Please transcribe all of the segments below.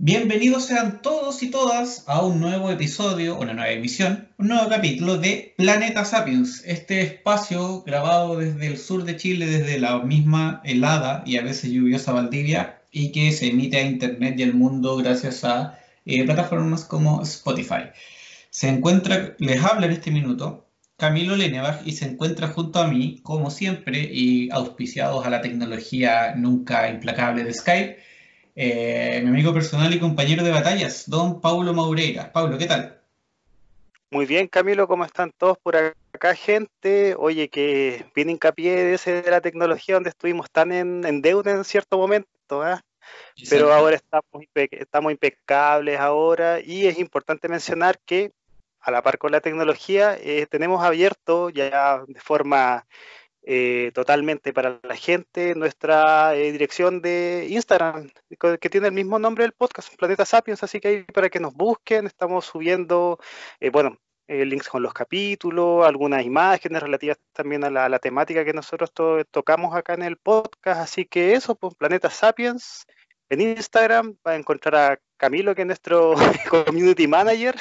Bienvenidos sean todos y todas a un nuevo episodio, una nueva emisión, un nuevo capítulo de Planeta Sapiens, este espacio grabado desde el sur de Chile, desde la misma helada y a veces lluviosa Valdivia, y que se emite a Internet y al mundo gracias a eh, plataformas como Spotify. Se encuentra, les habla en este minuto Camilo Lenebach y se encuentra junto a mí, como siempre, y auspiciados a la tecnología nunca implacable de Skype eh, mi amigo personal y compañero de batallas, don Paulo Maureira. Paulo, ¿qué tal? Muy bien, Camilo, ¿cómo están todos por acá, gente? Oye, que viene hincapié de, ese, de la tecnología donde estuvimos tan en, deuda en cierto momento, ¿eh? pero ahora estamos, estamos impecables ahora y es importante mencionar que a la par con la tecnología eh, tenemos abierto ya de forma eh, totalmente para la gente nuestra eh, dirección de Instagram, que tiene el mismo nombre del podcast, Planeta Sapiens, así que ahí para que nos busquen, estamos subiendo, eh, bueno, links con los capítulos, algunas imágenes relativas también a la, temática que nosotros tocamos acá en el podcast, así que eso, pues Planeta Sapiens, en Instagram va a encontrar a Camilo, que es nuestro community manager,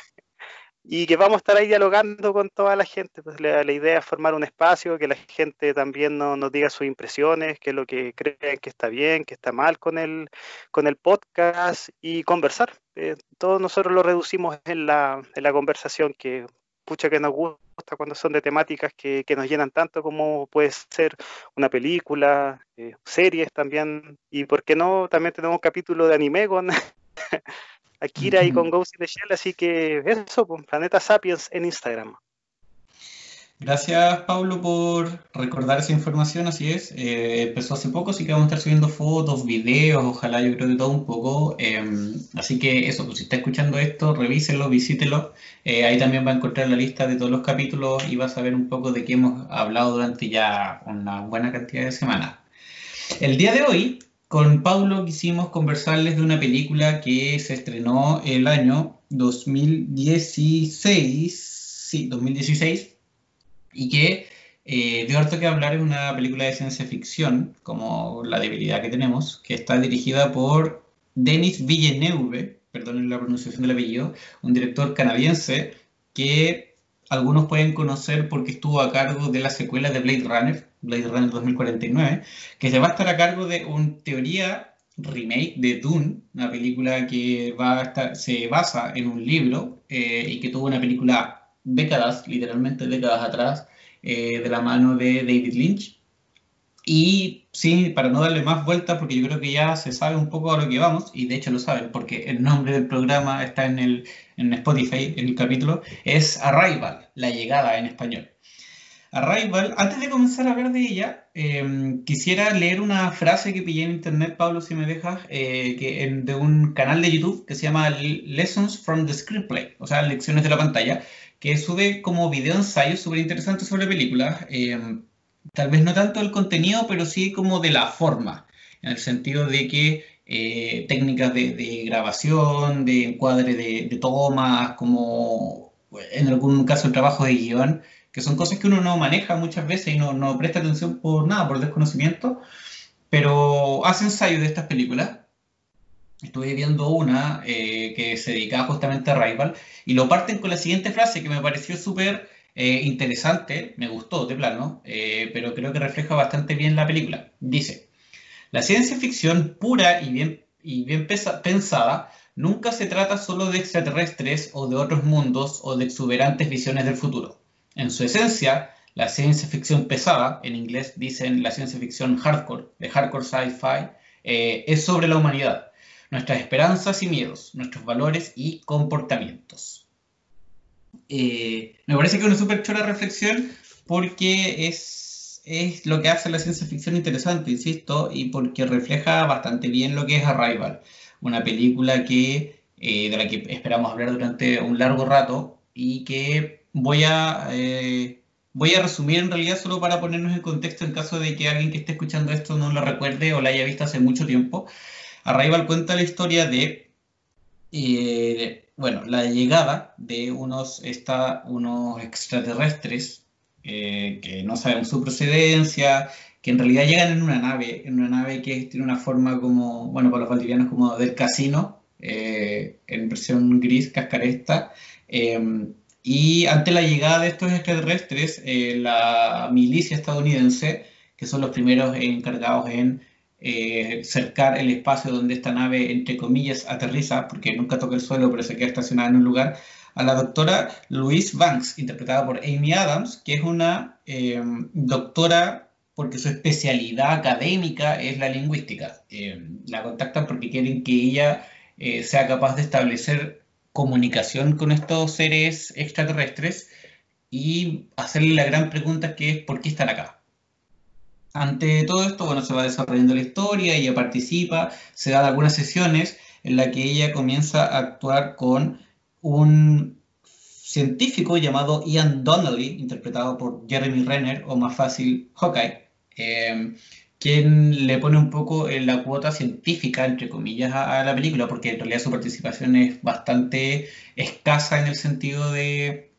y que vamos a estar ahí dialogando con toda la gente. Pues la, idea es formar un espacio, que la gente también nos diga sus impresiones, qué es lo que creen que está bien, que está mal con el, con el podcast y conversar. Eh, todos nosotros lo reducimos en la, en la conversación que pucha que nos gusta cuando son de temáticas que, que nos llenan tanto como puede ser una película, eh, series también, y por qué no, también tenemos un capítulo de anime con Akira y con Ghost in the Shell, así que eso, con pues, Planeta Sapiens en Instagram. Gracias, Pablo, por recordar esa información, así es. Eh, empezó hace poco, así que vamos a estar subiendo fotos, videos, ojalá yo creo de todo un poco. Em, así que eso, pues si está escuchando esto, revíselo, visítelo. Eh, ahí también va a encontrar la lista de todos los capítulos y va a saber un poco de qué hemos hablado durante ya una buena cantidad de semanas. El día de hoy con Paulo quisimos conversarles de una película que se estrenó el año 2016, sí, 2016, y que eh, de harto que hablar. Es una película de ciencia ficción, como la debilidad que tenemos, que está dirigida por Denis Villeneuve, perdón la pronunciación del apellido, un director canadiense que algunos pueden conocer porque estuvo a cargo de la secuela de Blade Runner, Blade Runner 2049, que se va a estar a cargo de un teoría remake de Dune, una película que va a estar, se basa en un libro eh, y que tuvo una película décadas, literalmente décadas atrás, eh, de la mano de David Lynch. Y sí, para no darle más vueltas, porque yo creo que ya se sabe un poco a lo que vamos, y de hecho lo saben, porque el nombre del programa está en, el, en Spotify, en el capítulo, es Arrival, la llegada en español. Arrival, antes de comenzar a hablar de ella, em, quisiera leer una frase que pillé en internet, Pablo, si me dejas, eh, que de un canal de YouTube que se llama Lessons from the Screenplay, o sea, lecciones de la pantalla, que sube como video ensayos súper interesantes sobre películas. Em, tal vez no tanto el contenido, pero sí como de la forma, en el sentido de que eh, técnicas de, grabación, de encuadre de, de tomas, como en algún caso el trabajo de guion que son cosas que uno no maneja muchas veces y no, no presta atención por nada, por desconocimiento, pero hace ensayos de estas películas. Estuve viendo una eh, que se dedicaba justamente a Rival y lo parten con la siguiente frase que me pareció súper eh, interesante, me gustó de plano, eh, pero creo que refleja bastante bien la película. Dice, la ciencia ficción pura y bien, pensada nunca se trata solo de extraterrestres o de otros mundos o de exuberantes visiones del futuro. En su esencia, la ciencia ficción pesada, en inglés dicen la ciencia ficción hardcore, de hardcore sci-fi, eh, es sobre la humanidad, nuestras esperanzas y miedos, nuestros valores y comportamientos. Eh, me parece que es una súper chula reflexión porque es, es lo que hace la ciencia ficción interesante, insisto, y porque refleja bastante bien lo que es Arrival, una película que, eh, de la que esperamos hablar durante un largo rato y que voy a, eh, voy a resumir en realidad solo para ponernos en contexto en caso de que alguien que esté escuchando esto no lo recuerde o la haya visto hace mucho tiempo. Arrival cuenta la historia de, eh, bueno, la llegada de unos, esta, unos extraterrestres eh, que no sabemos su procedencia, que en realidad llegan en una nave, en una nave que tiene una forma como, bueno, para los valdivianos como del casino, en versión gris cascaresta. y ante la llegada de estos extraterrestres, la milicia estadounidense, que son los primeros encargados en cercar el espacio donde esta nave, entre comillas, aterriza, porque nunca toca el suelo, pero se queda estacionada en un lugar, a la doctora Louise Banks, interpretada por Amy Adams, que es una eh, doctora porque su especialidad académica es la lingüística. Eh, la contactan porque quieren que ella eh, sea capaz de establecer comunicación con estos seres extraterrestres y hacerle la gran pregunta que es ¿por qué están acá? Ante todo esto, bueno, se va desarrollando la historia, ella participa, se dan algunas sesiones en las que ella comienza a actuar con un científico llamado Ian Donnelly, interpretado por Jeremy Renner, o más fácil, Hawkeye, em, quien le pone un poco en la cuota científica, entre comillas, a, la película, porque en realidad su participación es bastante escasa en el sentido de,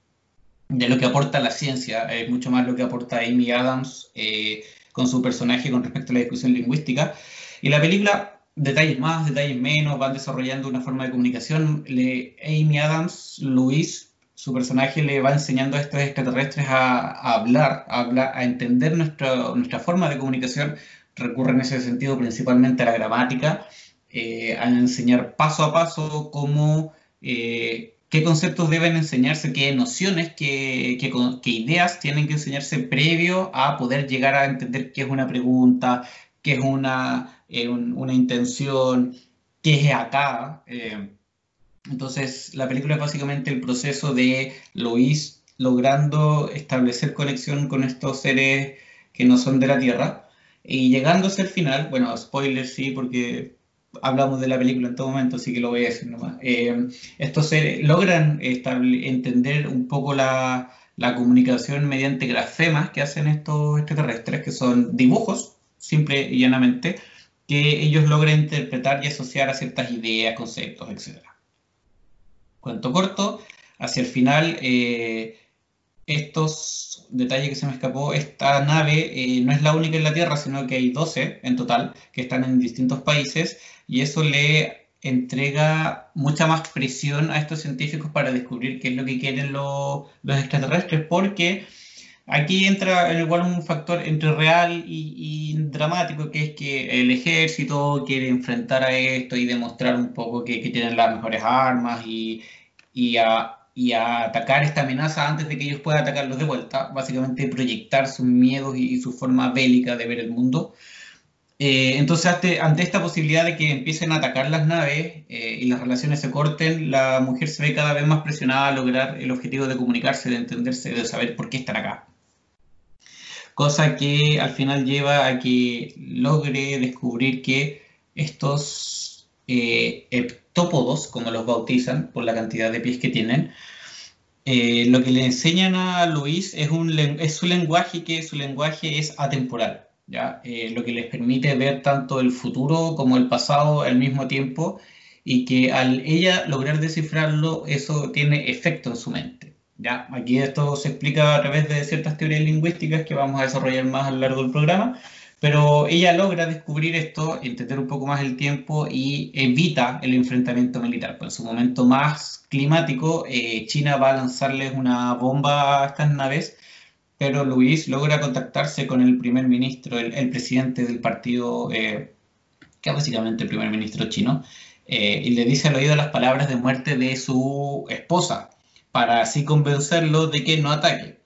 de lo que aporta la ciencia, es mucho más lo que aporta Amy Adams eh, con su personaje con respecto a la discusión lingüística. Y la película detalles más, detalles menos, van desarrollando una forma de comunicación. Le, Amy Adams, Luis, su personaje le va enseñando a estos extraterrestres a, hablar, a hablar, a entender nuestra, nuestra forma de comunicación. Recurre en ese sentido principalmente a la gramática, eh, a enseñar paso a paso cómo, eh, qué conceptos deben enseñarse, qué nociones, qué, qué, qué ideas tienen que enseñarse previo a poder llegar a entender qué es una pregunta, qué es una eh, una intención, que es acá. Eh, entonces, la película es básicamente el proceso de Lois logrando establecer conexión con estos seres que no son de la Tierra y llegándose al final, bueno, spoilers sí, porque hablamos de la película en todo momento, así que lo voy a decir nomás. Eh, estos logran entender un poco la, la, comunicación mediante grafemas que hacen estos extraterrestres, que son dibujos, simple y llanamente, que ellos logran interpretar y asociar a ciertas ideas, conceptos, etc. Cuento corto, hacia el final, eh, estos detalles que se me escapó, esta nave eh, no es la única en la Tierra, sino que hay 12 en total que están en distintos países y eso le entrega mucha más presión a estos científicos para descubrir qué es lo que quieren los, los extraterrestres, porque Aquí entra igual un factor entre real y, dramático, que es que el ejército quiere enfrentar a esto y demostrar un poco que, tienen las mejores armas y, a, atacar esta amenaza antes de que ellos puedan atacarlos de vuelta, básicamente proyectar sus miedos y, su forma bélica de ver el mundo. Eh, entonces, ante, esta posibilidad de que empiecen a atacar las naves eh, y las relaciones se corten, la mujer se ve cada vez más presionada a lograr el objetivo de comunicarse, de entenderse, de saber por qué están acá cosa que al final lleva a que logre descubrir que estos eh, heptópodos, como los bautizan por la cantidad de pies que tienen, eh, lo que le enseñan a Luis es, un, es su lenguaje, que su lenguaje es atemporal, ¿ya? Eh, lo que les permite ver tanto el futuro como el pasado al mismo tiempo y que al ella lograr descifrarlo, eso tiene efecto en su mente. Ya, aquí esto se explica a través de ciertas teorías lingüísticas que vamos a desarrollar más a lo largo del programa, pero ella logra descubrir esto, entender un poco más el tiempo y evita el enfrentamiento militar. Pues en su momento más climático, eh, China va a lanzarles una bomba a estas naves, pero Luis logra contactarse con el primer ministro, el, presidente del partido, eh, que es básicamente el primer ministro chino, eh, y le dice al oído las palabras de muerte de su esposa para así convencerlo de que no ataque.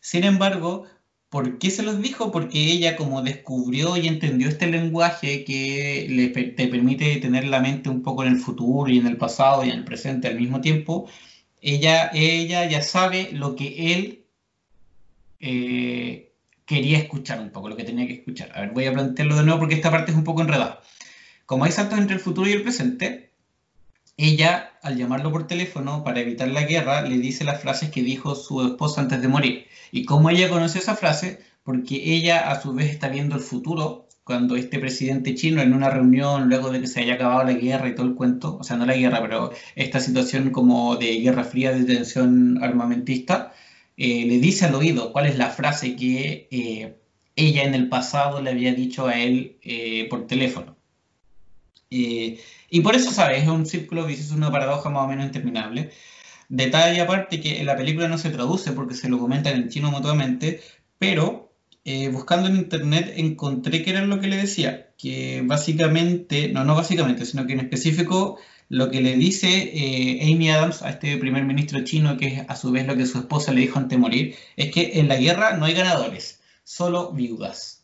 Sin embargo, ¿por qué se los dijo? Porque ella como descubrió y entendió este lenguaje que le, te permite tener la mente un poco en el futuro y en el pasado y en el presente al mismo tiempo, ella, ella ya sabe lo que él eh, quería escuchar un poco, lo que tenía que escuchar. A ver, voy a plantearlo de nuevo porque esta parte es un poco enredada. Como hay saltos entre el futuro y el presente, ella, al llamarlo por teléfono para evitar la guerra, le dice las frases que dijo su esposa antes de morir. ¿Y cómo ella conoce esa frase? Porque ella a su vez está viendo el futuro cuando este presidente chino en una reunión, luego de que se haya acabado la guerra y todo el cuento, o sea, no la guerra, pero esta situación como de guerra fría, de tensión armamentista, eh, le dice al oído cuál es la frase que eh, ella en el pasado le había dicho a él eh, por teléfono. Y por eso, ¿sabes? Es un círculo vicioso, una paradoja más o menos interminable. Detalle aparte que en la película no se traduce porque se lo comentan en chino mutuamente, pero eh, buscando en internet encontré que era lo que le decía, que básicamente, no, no básicamente, sino que en específico lo que le dice eh, Amy Adams a este primer ministro chino, que es a su vez lo que su esposa le dijo antes de morir, es que en la guerra no hay ganadores, solo viudas.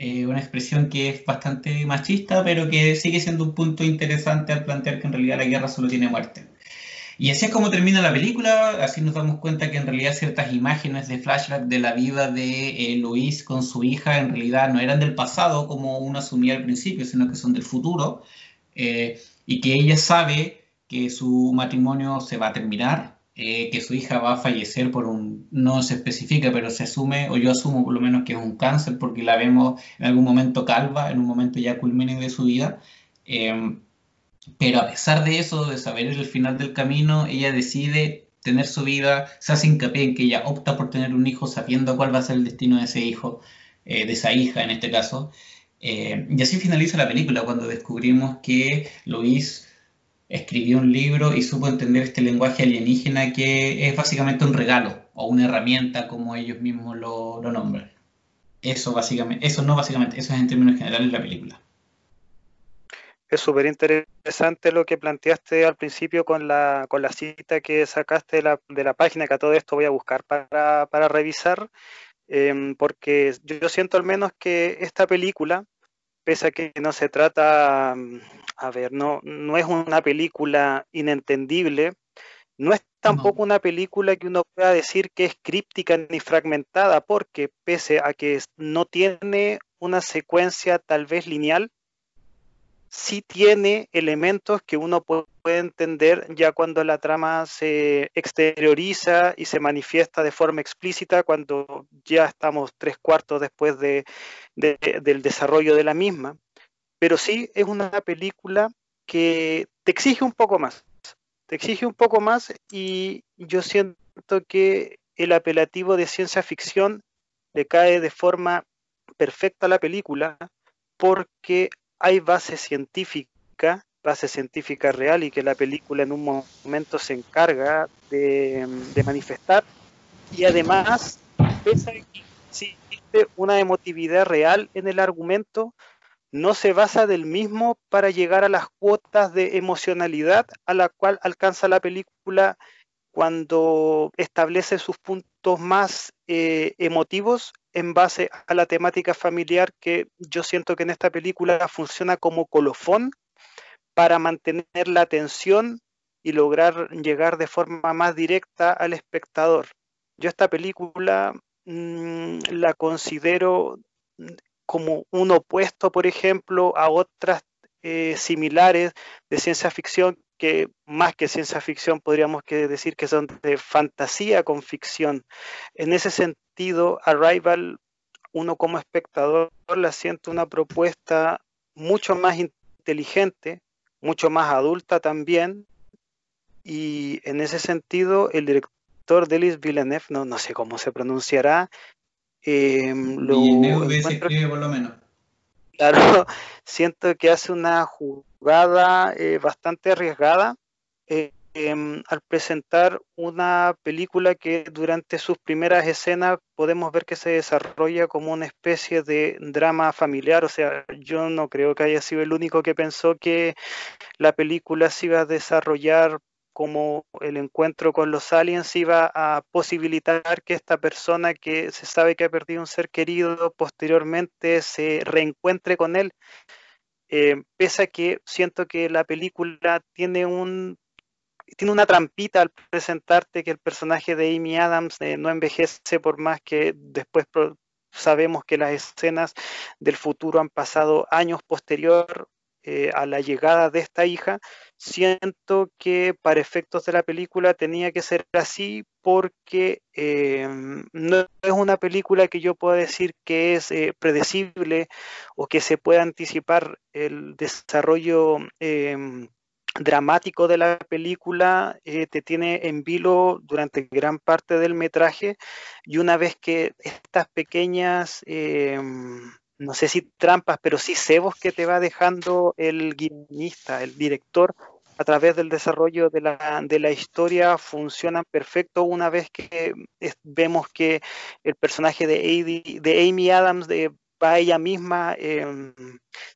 Eh, una expresión que es bastante machista, pero que sigue siendo un punto interesante al plantear que en realidad la guerra solo tiene muerte. Y así es como termina la película, así nos damos cuenta que en realidad ciertas imágenes de flashback de la vida de eh, Luis con su hija en realidad no eran del pasado como uno asumía al principio, sino que son del futuro, eh, y que ella sabe que su matrimonio se va a terminar, eh, que su hija va a fallecer por un, no se especifica, pero se asume, o yo asumo por lo menos que es un cáncer, porque la vemos en algún momento calva, en un momento ya culmine de su vida. Pero a pesar de eso, de saber el final del camino, ella decide tener su vida, se hace hincapié en que ella opta por tener un hijo sabiendo cuál va a ser el destino de ese hijo, eh, de esa hija en este caso. Eh, y así finaliza la película cuando descubrimos que Luis escribió un libro y supo entender este lenguaje alienígena que es básicamente un regalo o una herramienta como ellos mismos lo, lo nombran. Eso básicamente, eso no básicamente, eso es en términos generales la película es súper interesante lo que planteaste al principio con la, con la cita que sacaste de la, de la página, que a todo esto voy a buscar para, para revisar, em, porque yo siento al menos que esta película, pese a que no se trata, a ver, no, no es una película inentendible, no es tampoco una película que uno pueda decir que es críptica ni fragmentada, porque pese a que no tiene una secuencia tal vez lineal, sí tiene elementos que uno puede entender ya cuando la trama se exterioriza y se manifiesta de forma explícita, cuando ya estamos tres cuartos después de, del desarrollo de la misma. Pero sí es una película que te exige un poco más, te exige un poco más y yo siento que el apelativo de ciencia ficción le cae de forma perfecta a la película porque hay base científica, base científica real y que la película en un momento se encarga de, manifestar. Y además, pese existe una emotividad real en el argumento, no se basa del mismo para llegar a las cuotas de emocionalidad a la cual alcanza la película cuando establece sus puntos más eh, emotivos en base a la temática familiar que yo siento que en esta película funciona como colofón para mantener la atención y lograr llegar de forma más directa al espectador. Yo esta película mm, la considero como un opuesto, por ejemplo, a otras eh, similares de ciencia ficción que más que ciencia ficción podríamos decir que son de fantasía con ficción. En ese sentido, Arrival, uno como espectador la siente una propuesta mucho más inteligente, mucho más adulta también, y en ese sentido el director Delis Villeneuve, no, no sé cómo se pronunciará, eh, lo Villeneuve por lo menos. Claro, siento que hace una jugada eh, bastante arriesgada eh, em, al presentar una película que durante sus primeras escenas podemos ver que se desarrolla como una especie de drama familiar. O sea, yo no creo que haya sido el único que pensó que la película se iba a desarrollar como el encuentro con los aliens iba a posibilitar que esta persona que se sabe que ha perdido un ser querido posteriormente se reencuentre con él. Eh, pese a que siento que la película tiene un tiene una trampita al presentarte que el personaje de Amy Adams eh, no envejece por más que después sabemos que las escenas del futuro han pasado años posterior eh, a la llegada de esta hija, siento que para efectos de la película tenía que ser así porque em, no es una película que yo pueda decir que es eh, predecible o que se pueda anticipar el desarrollo em, dramático de la película eh, te tiene en vilo durante gran parte del metraje. Y una vez que estas pequeñas em, no sé si trampas, pero sí cebos que te va dejando el guionista, el director, a través del desarrollo de la, de la historia funcionan perfecto una vez que vemos que el personaje de, Amy Adams de, va ella misma em,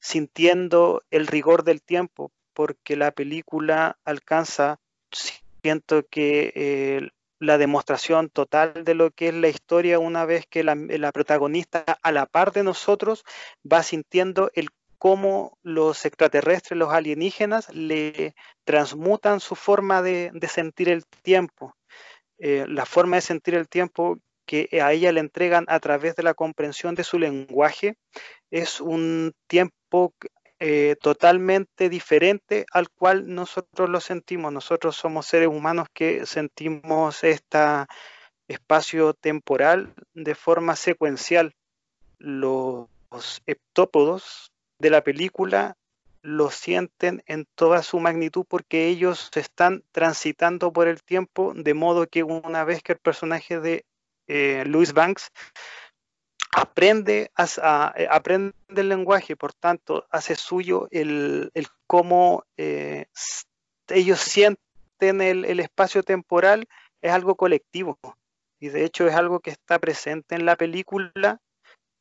sintiendo el rigor del tiempo, porque la película alcanza, siento que eh, la demostración total de lo que es la historia una vez que la, protagonista a la par de nosotros va sintiendo el cómo los extraterrestres, los alienígenas, le transmutan su forma de, sentir el tiempo. Eh, la forma de sentir el tiempo que a ella le entregan a través de la comprensión de su lenguaje es un tiempo eh, totalmente diferente al cual nosotros lo sentimos. Nosotros somos seres humanos que sentimos este espacio temporal de forma secuencial. Los heptópodos de la película lo sienten en toda su magnitud porque ellos están transitando por el tiempo de modo que una vez que el personaje de eh, Louis Banks aprende, eh, aprende el lenguaje, por tanto, hace suyo el, cómo eh, ellos sienten el, el, espacio temporal, es algo colectivo. Y de hecho es algo que está presente en la película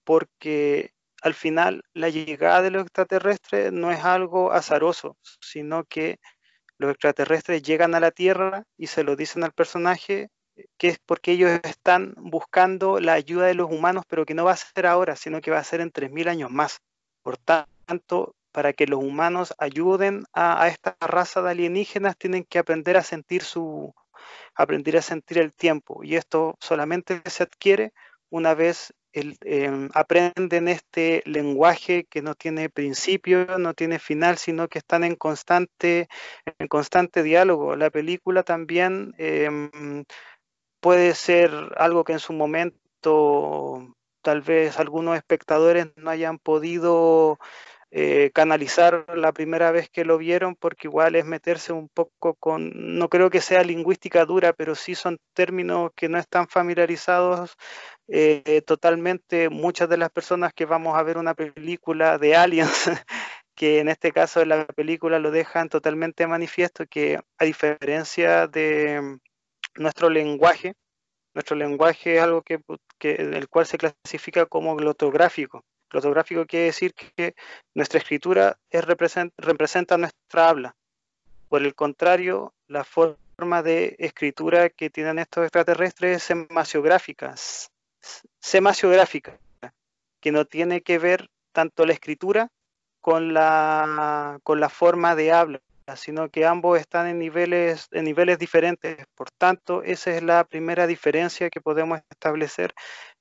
porque al final la llegada de los extraterrestres no es algo azaroso, sino que los extraterrestres llegan a la Tierra y se lo dicen al personaje que es porque ellos están buscando la ayuda de los humanos, pero que no va a ser ahora, sino que va a ser en 3.000 años más. Por tanto, para que los humanos ayuden a, esta raza de alienígenas, tienen que aprender a sentir su aprender a sentir el tiempo. Y esto solamente se adquiere una vez em, aprenden este lenguaje que no tiene principio, no tiene final, sino que están en constante, en constante diálogo. La película también em, puede ser algo que en su momento tal vez algunos espectadores no hayan podido eh, canalizar la primera vez que lo vieron, porque igual es meterse un poco con, no creo que sea lingüística dura, pero sí son términos que no están familiarizados eh, totalmente muchas de las personas que vamos a ver una película de aliens. que en este caso de la película lo dejan totalmente manifiesto que a diferencia de, nuestro lenguaje, nuestro lenguaje es algo que, el cual se clasifica como glotográfico. Glotográfico quiere decir que nuestra escritura es, representa, nuestra habla. Por el contrario, la forma de escritura que tienen estos extraterrestres es semasiográfica, semasiográfica, que no tiene que ver tanto la escritura con la, con la forma de habla, sino que ambos están en niveles, en niveles diferentes. Por tanto, esa es la primera diferencia que podemos establecer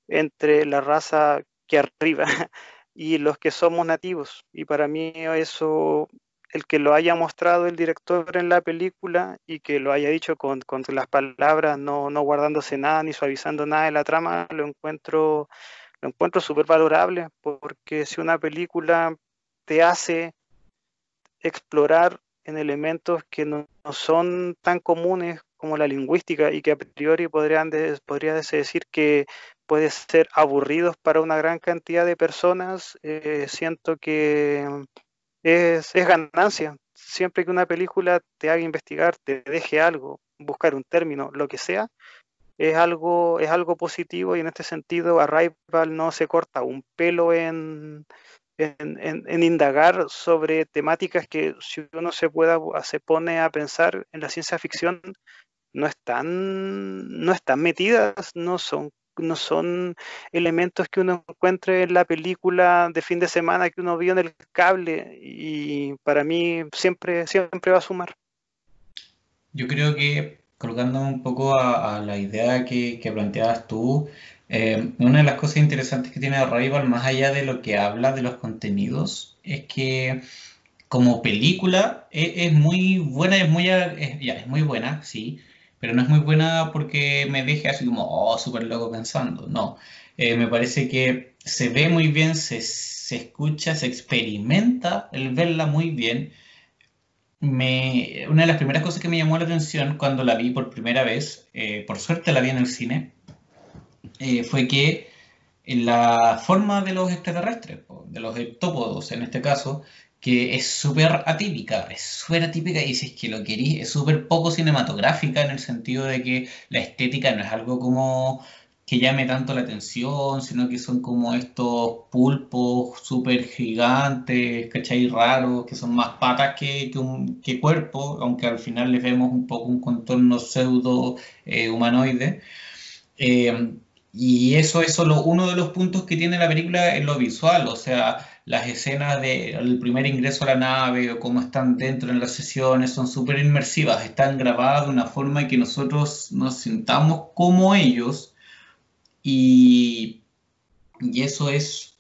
entre la raza que arriba y los que somos nativos. Y para mí eso, el que lo haya mostrado el director en la película y que lo haya dicho con, con las palabras, no, no guardándose nada ni suavizando nada de la trama, lo encuentro lo encuentro súper valorable, porque si una película te hace explorar en elementos que no, son tan comunes como la lingüística y que a priori podrían podría decir que puede ser aburridos para una gran cantidad de personas, eh, siento que es, es, ganancia. Siempre que una película te haga investigar, te deje algo, buscar un término, lo que sea, es algo, es algo positivo y en este sentido Arrival no se corta un pelo en, en, indagar sobre temáticas que si uno se pueda se pone a pensar en la ciencia ficción no están no están metidas no son no son elementos que uno encuentre en la película de fin de semana que uno vio en el cable y para mí siempre siempre va a sumar. Yo creo que colocando un poco a, la idea que planteabas tú eh, una de las cosas interesantes que tiene Arrival, más allá de lo que habla de los contenidos, es que como película e, es, muy buena, es muy, buena, sí, pero no es muy buena porque me deje así como, oh, súper loco pensando. No, eh, me parece que se ve muy bien, se, se, escucha, se experimenta el verla muy bien. Me, una de las primeras cosas que me llamó la atención cuando la vi por primera vez, eh, por suerte la vi en el cine, eh, fue que la forma de los extraterrestres, de los heptópodos en este caso, que es súper atípica, es súper atípica y si es que lo queréis, es súper poco cinematográfica en el sentido de que la estética no es algo como que llame tanto la atención, sino que son como estos pulpos súper gigantes, ¿cachai? Raros, que son más patas que, que, cuerpo, aunque al final les vemos un poco un contorno pseudo eh, humanoide. Eh, y eso es solo uno de los puntos que tiene la película en lo visual, o sea, las escenas del primer ingreso a la nave o cómo están dentro en las sesiones son súper inmersivas, están grabadas de una forma que nosotros nos sintamos como ellos y, y eso es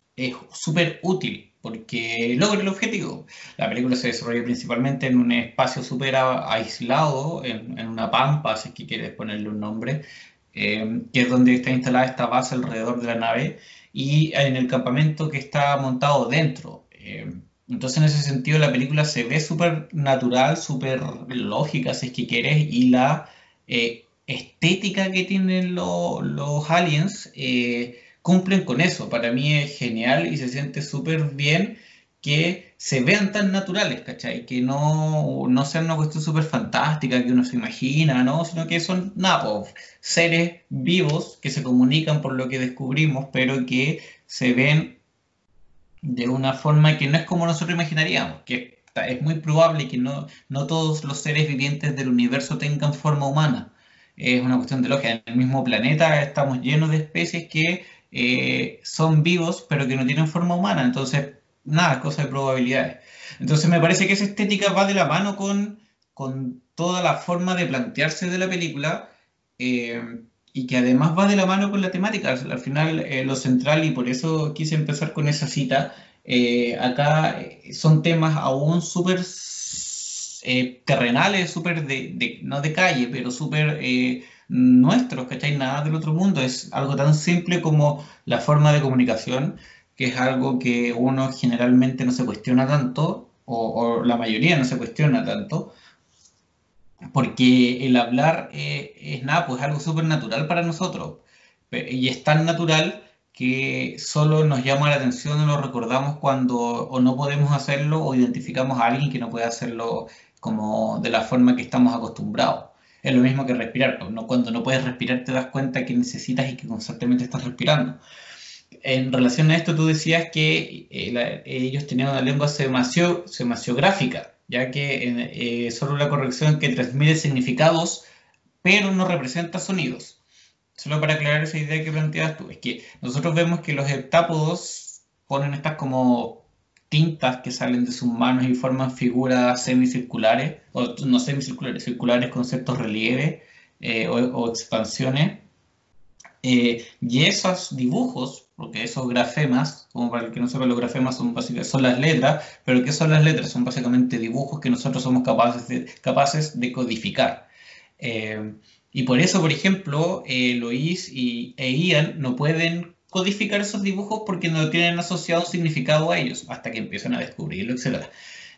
súper útil porque logra el objetivo. La película se desarrolla principalmente en un espacio súper aislado, en, en, una pampa, si es que quieres ponerle un nombre, eh, que es donde está instalada esta base alrededor de la nave, y en el campamento que está montado dentro. Eh, entonces, en ese sentido, la película se ve súper natural, súper lógica, si es que quieres, y la eh, estética que tienen los aliens cumplen con eso. Para mí es genial y se siente súper bien que se vean tan naturales, ¿cachai? Que no, no sean una cuestión súper fantástica que uno se imagina, ¿no? Sino que son, nada, seres vivos que se comunican por lo que descubrimos, pero que se ven de una forma que no es como nosotros imaginaríamos, que es muy probable que no, no todos los seres vivientes del universo tengan forma humana. Es una cuestión de lógica. En el mismo planeta estamos llenos de especies que eh, son vivos, pero que no tienen forma humana. Entonces, nada, cosa de probabilidades. Entonces me parece que esa estética va de la mano con, con toda la forma de plantearse de la película eh, y que además va de la mano con la temática. Al final eh, lo central, y por eso quise empezar con esa cita, eh, acá son temas aún súper terrenales, súper de, no de calle, pero súper nuestros, ¿cachai? Nada del otro mundo. Es algo tan simple como la forma de comunicación que es algo que uno generalmente no se cuestiona tanto, o, la mayoría no se cuestiona tanto, porque el hablar eh, es nada, pues algo súper natural para nosotros, y es tan natural que solo nos llama la atención o lo recordamos cuando o no podemos hacerlo o identificamos a alguien que no puede hacerlo como de la forma que estamos acostumbrados. Es lo mismo que respirar, pues, cuando no puedes respirar te das cuenta que necesitas y que constantemente estás respirando en relación a esto, tú decías que eh, ellos tenían una lengua semacio, semasiográfica, ya que eh, solo la corrección que transmite significados, pero no representa sonidos. Solo para aclarar esa idea que planteas tú, es que nosotros vemos que los heptápodos ponen estas como tintas que salen de sus manos y forman figuras semicirculares, o no semicirculares, circulares con ciertos relieves eh, o, expansiones. y esos dibujos porque esos grafemas, como para el que no sepa, los grafemas son, son las letras, pero ¿qué son las letras? Son básicamente dibujos que nosotros somos capaces de, capaces de codificar. Eh, y por eso, por ejemplo, eh, Lois y, e Ian no pueden codificar esos dibujos porque no tienen asociado significado a ellos, hasta que empiezan a descubrirlo, etc.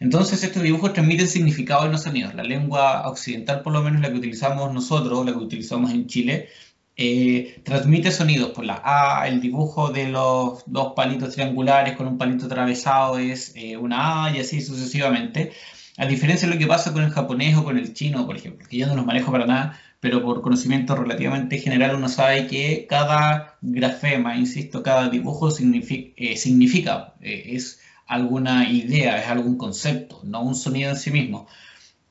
Entonces estos dibujos transmiten significado en los sonidos. La lengua occidental, por lo menos la que utilizamos nosotros, la que utilizamos en Chile, eh, transmite sonidos por la A, el dibujo de los dos palitos triangulares con un palito atravesado es eh, una A y así sucesivamente. A diferencia de lo que pasa con el japonés o con el chino, por ejemplo, que yo no los manejo para nada, pero por conocimiento relativamente general uno sabe que cada grafema, insisto, cada dibujo significa, eh, significa es alguna idea, es algún concepto, no un sonido en sí mismo.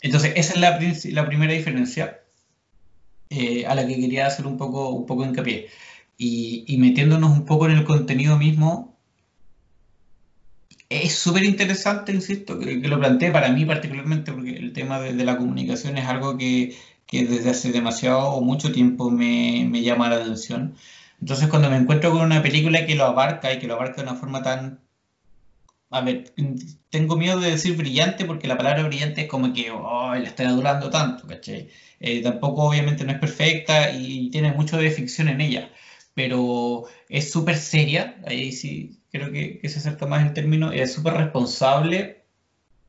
Entonces, esa es la primera diferencia. Eh, a la que quería hacer un poco, un poco hincapié. Y, metiéndonos un poco en el contenido mismo, es súper interesante, insisto, que, lo planteé para mí particularmente, porque el tema de, la comunicación es algo que, que, desde hace demasiado o mucho tiempo me, me llama la atención. Entonces, cuando me encuentro con una película que lo abarca y que lo abarca de una forma tan a ver, tengo miedo de decir brillante porque la palabra brillante es como que, oh, la estoy adulando tanto, ¿cachai? Eh, tampoco obviamente no es perfecta y tiene mucho de ficción en ella, pero es súper seria, ahí sí creo que, se acerca más el término, es súper responsable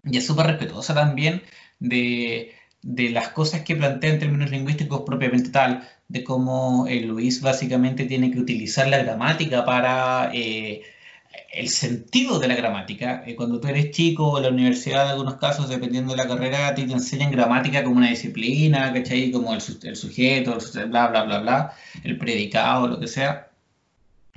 y es súper respetuosa también de, de las cosas que plantea en términos lingüísticos propiamente tal, de cómo eh, Luis básicamente tiene que utilizar la gramática para eh, el sentido de la gramática. Eh, cuando tú eres chico, en la universidad, en algunos casos, dependiendo de la carrera, a ti te enseñan gramática como una disciplina, ¿cachai? Como el, el sujeto, el, bla, bla, bla, bla, el predicado, lo que sea.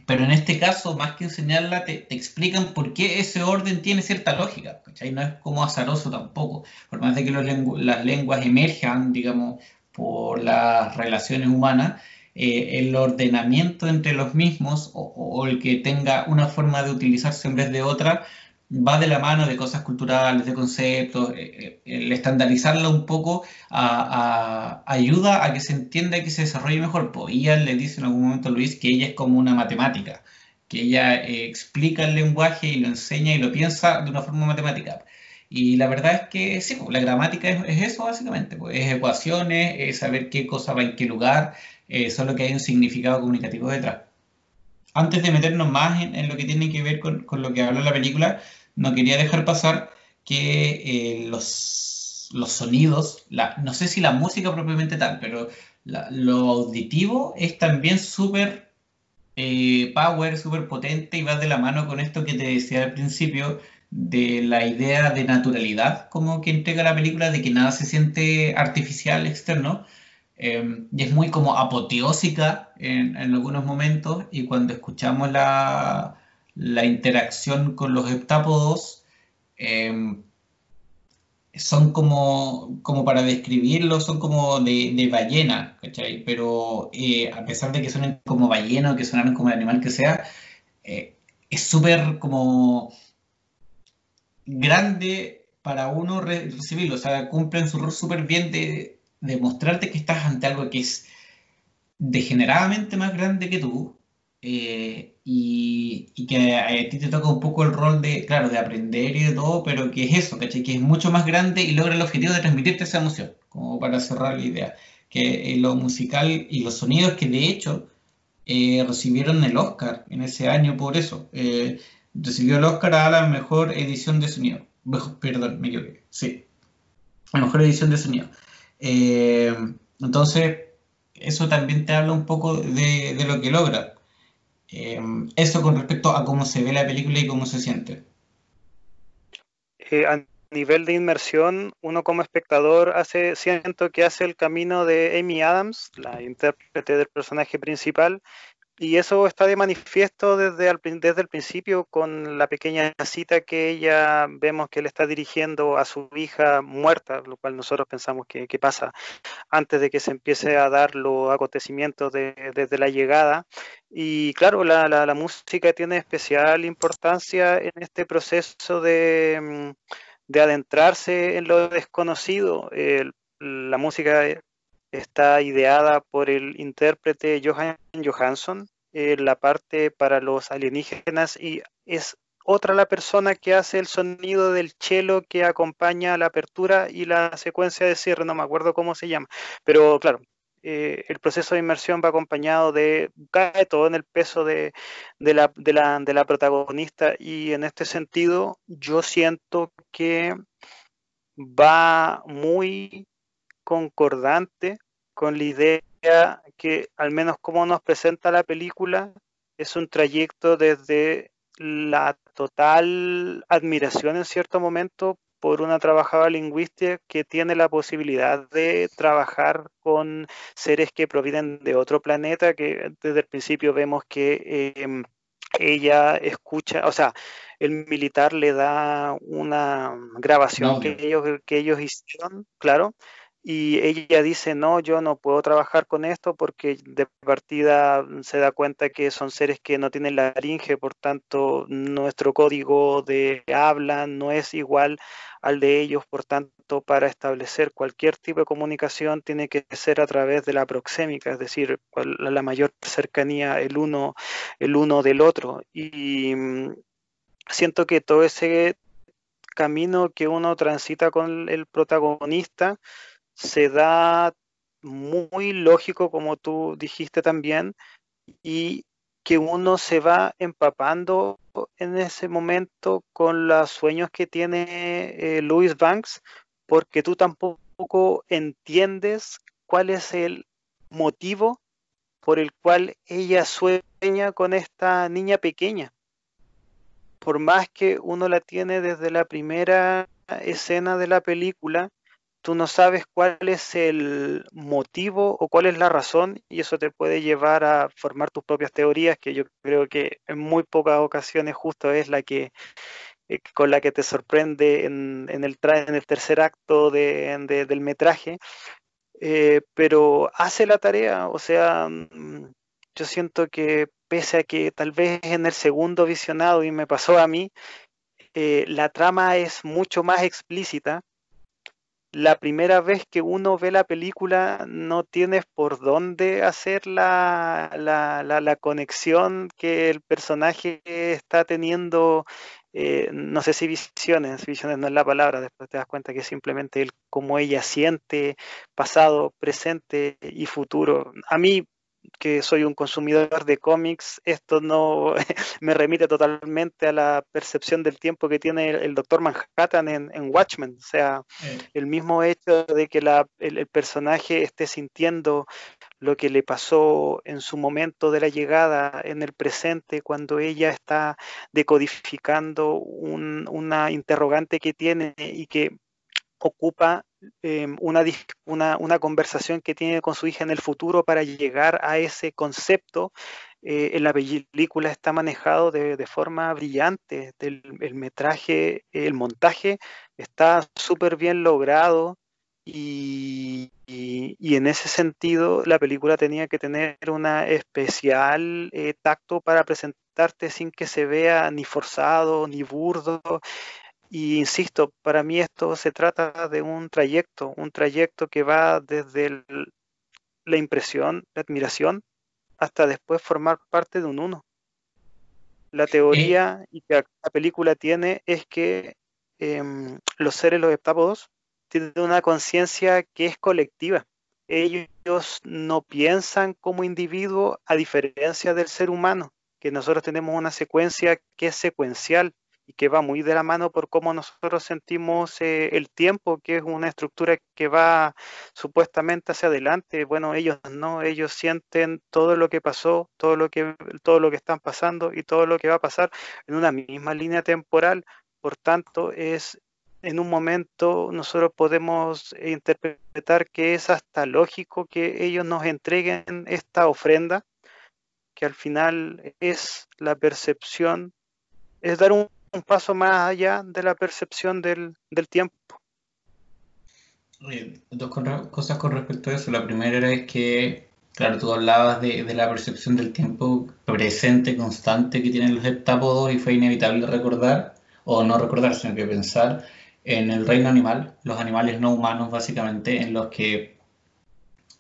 Pero en este caso, más que enseñarla, te, explican por qué ese orden tiene cierta lógica, ¿cachai? No es como azaroso tampoco. Por más de que las lenguas emerjan, digamos, por las relaciones humanas, eh, el ordenamiento entre los mismos o, el que tenga una forma de utilizarse en vez de otra va de la mano de cosas culturales, de conceptos, eh, eh, el estandarizarlo un poco ayuda a que se entienda y que se desarrolle mejor. Pues ella le dice en algún momento a Luis que ella es como una matemática, que ella explica el lenguaje y lo enseña y lo piensa de una forma matemática. Y la verdad es que sí, pues, la gramática es, eso básicamente, pues, es ecuaciones, es saber qué cosa va en qué lugar, eh, solo que hay un significado comunicativo detrás. Antes de meternos más en, lo que tiene que ver con, lo que habla la película, no quería dejar pasar que eh, los, los sonidos, la, no sé si la música propiamente tal, pero lo auditivo es también súper eh, power, súper potente y va de la mano con esto que te decía al principio de la idea de naturalidad como que entrega la película, de que nada se siente artificial externo, Em, y es muy como apoteósica en, algunos momentos y cuando escuchamos la, interacción con los heptápodos em, son como, como para describirlo, son como de, ballena, ¿cachai? Pero eh, a pesar de que suenen como ballena o que suenan como el animal que sea, eh, es súper como grande para uno recibirlo, o sea, cumplen su rol súper bien de, demostrarte que estás ante algo que es degeneradamente más grande que tú eh, y, que a ti te toca un poco el rol de, claro, de aprender y de todo, pero que es eso, ¿cachai? Que es mucho más grande y logra el objetivo de transmitirte esa emoción, como para cerrar la idea. Que eh, lo musical y los sonidos que de hecho eh, recibieron el Oscar en ese año por eso. recibió el Oscar a la mejor edición de sonido. Perdón, me equivoqué. Sí. La mejor edición de sonido. Eh, entonces, eso también te habla un poco de, lo que logra. Eh, eso con respecto a cómo se ve la película y cómo se siente. Eh, a nivel de inmersión, uno como espectador hace, siento que hace el camino de Amy Adams, la intérprete del personaje principal, y eso está de manifiesto desde el, desde el principio con la pequeña cita que ella vemos que le está dirigiendo a su hija muerta, lo cual nosotros pensamos que, pasa antes de que se empiece a dar los acontecimientos desde la llegada. Y claro, la, la, música tiene especial importancia en este proceso de, mm, de adentrarse en lo desconocido. la música está ideada por el intérprete Johan Johansson, eh, la parte para los alienígenas y es otra la persona que hace el sonido del cello que acompaña la apertura y la secuencia de cierre, no me acuerdo cómo se llama, pero claro, eh, el proceso de inmersión va acompañado de, cae todo en el peso de, la, de, la, de la protagonista y en este sentido yo siento que va muy concordante con la idea que, al menos como nos presenta la película, es un trayecto desde la total admiración en cierto momento por una trabajadora lingüística que tiene la posibilidad de trabajar con seres que provienen de otro planeta, que desde el principio vemos que em, ella escucha, o sea, el militar le da una grabación que, ellos, que ellos hicieron, claro, y ella dice, no, yo no puedo trabajar con esto porque de partida se da cuenta que son seres que no tienen laringe, por tanto nuestro código de habla no es igual al de ellos, por tanto para establecer cualquier tipo de comunicación tiene que ser a través de la proxémica, es decir, la mayor cercanía el uno, el uno del otro. Y mm, siento que todo ese camino que uno transita con el protagonista, se da muy lógico, como tú dijiste también, y que uno se va empapando en ese momento con los sueños que tiene eh, Louis Banks, porque tú tampoco tampoco entiendes cuál es el motivo por el cual ella sueña con esta niña pequeña. Por más que uno la tiene desde la primera escena de la película, tú no sabes cuál es el motivo o cuál es la razón y eso te puede llevar a formar tus propias teorías, que yo creo que en muy pocas ocasiones justo es la que eh, con la que te sorprende en, el, en el tercer acto del metraje, eh, pero hace la tarea, o sea, mm, yo siento que pese a que tal vez en el segundo visionado, y me pasó a mí, eh, la trama es mucho más explícita, la primera vez que uno ve la película no tienes por dónde hacer la, la, conexión que el personaje está teniendo, eh, no sé si visiones, visiones no es la palabra, después te das cuenta que simplemente el cómo ella siente pasado, presente y futuro. A mí que soy un consumidor de cómics, esto no me remite totalmente a la percepción del tiempo que tiene el, Doctor Manhattan en, Watchmen. O sea, el mismo hecho de que el, personaje esté sintiendo lo que le pasó en su momento de la llegada en el presente, cuando ella está decodificando una interrogante que tiene y que ocupa em, una, una, conversación que tiene con su hija en el futuro para llegar a ese concepto. Eh, en la película está manejado de, forma brillante. el metraje, el montaje está súper bien logrado. Y, y, en ese sentido la película tenía que tener una especial eh, tacto para presentarte sin que se vea ni forzado ni burdo y insisto, para mí esto se trata de un trayecto, un trayecto que va desde la impresión, la admiración, hasta después formar parte de un uno. La teoría y que la película tiene es que em, los seres, los heptápodos, tienen una conciencia que es colectiva. Ellos no piensan como individuo a diferencia del ser humano, que nosotros tenemos una secuencia que es secuencial y que va muy de la mano por cómo nosotros sentimos eh, el tiempo, que es una estructura que va supuestamente hacia adelante. Bueno, ellos no, ellos sienten todo lo que pasó, todo lo que, todo lo que están pasando y todo lo que va a pasar en una misma línea temporal. Por tanto, es en un momento nosotros podemos interpretar que es hasta lógico que ellos nos entreguen esta ofrenda, que al final es la percepción, es dar un un paso más allá de la percepción del, tiempo. dos cosas con respecto a eso. La primera es que, claro, tú hablabas de, la percepción del tiempo presente, constante que tienen los heptápodos y fue inevitable recordar, o no recordar, sino que pensar en el reino animal, los animales no humanos básicamente, en los que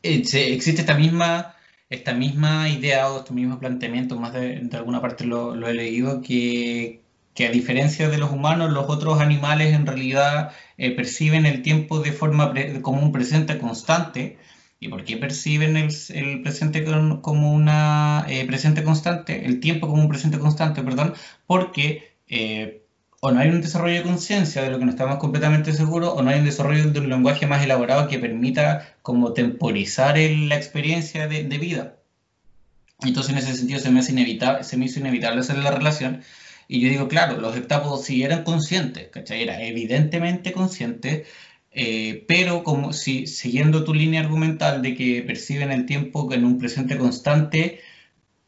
eh, existe esta misma, esta misma idea o este mismo planteamiento, más de, alguna parte lo he leído, que, que a diferencia de los humanos, los otros animales en realidad eh, perciben el tiempo de forma como un presente constante. ¿Y por qué perciben el, presente como una eh, presente constante? El tiempo como un presente constante, perdón, porque eh, o no hay un desarrollo de conciencia de lo que no estamos completamente seguros, o no hay un desarrollo de un lenguaje más elaborado que permita como temporizar la experiencia de, de vida. Entonces en ese sentido se me, hace inevitable, se me hizo inevitable hacer la relación y yo digo, claro, los heptápodos sí eran conscientes, ¿cachai? Era evidentemente consciente, eh, pero como si siguiendo tu línea argumental de que perciben el tiempo en un presente constante,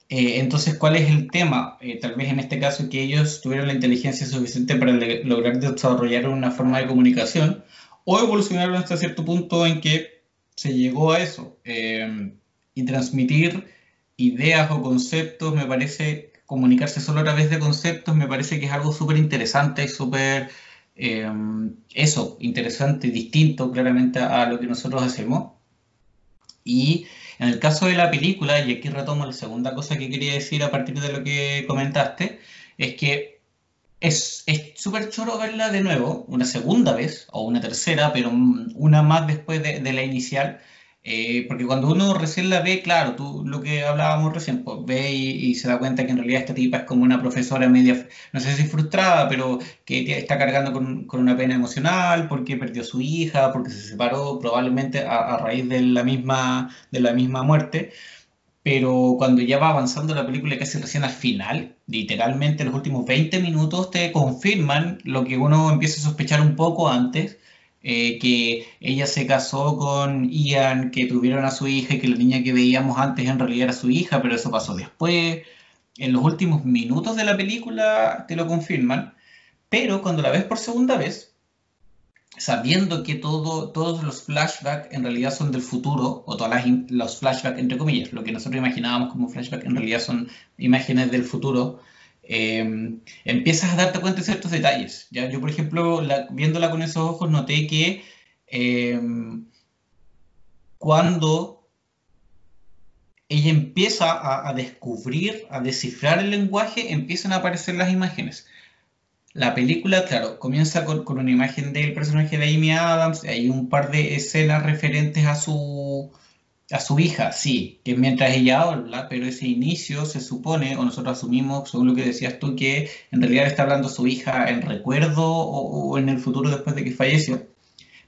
eh, entonces, ¿cuál es el tema? Eh, tal vez en este caso que ellos tuvieron la inteligencia suficiente para lograr desarrollar una forma de comunicación o evolucionaron hasta cierto punto en que se llegó a eso. y transmitir ideas o conceptos me parece comunicarse solo a través de conceptos me parece que es algo súper interesante y súper, eh, eso, interesante, distinto claramente a, lo que nosotros hacemos. Y en el caso de la película, y aquí retomo la segunda cosa que quería decir a partir de lo que comentaste, es que es súper choro verla de nuevo, una segunda vez, o una tercera, pero una más después de, de la inicial, Eh, porque cuando uno recién la ve, claro, tú lo que hablábamos recién, pues ve y, se da cuenta que en realidad esta tipa es como una profesora media, no sé si frustrada, pero que está cargando con, una pena emocional porque perdió a su hija, porque se separó probablemente a, raíz de la, misma, de la misma muerte. Pero cuando ya va avanzando la película casi recién al final, literalmente los últimos 20 minutos te confirman lo que uno empieza a sospechar un poco antes, eh, que ella se casó con Ian, que tuvieron a su hija y que la niña que veíamos antes en realidad era su hija, pero eso pasó después. En los últimos minutos de la película te lo confirman, pero cuando la ves por segunda vez, sabiendo que todo, todos los flashbacks en realidad son del futuro, o todos los flashbacks entre comillas, lo que nosotros imaginábamos como flashback en realidad son imágenes del futuro, Em, empiezas a darte cuenta de ciertos detalles. Yo, por ejemplo, viéndola con esos ojos, noté que em, cuando ella empieza a, descubrir, a descifrar el lenguaje, empiezan a aparecer las imágenes. La película, claro, comienza con, con una imagen del personaje de Amy Adams, hay un par de escenas referentes a su, a su hija, sí, que mientras ella habla, pero ese inicio se supone, o nosotros asumimos, según lo que decías tú, que en realidad está hablando su hija en recuerdo o, en el futuro después de que falleció.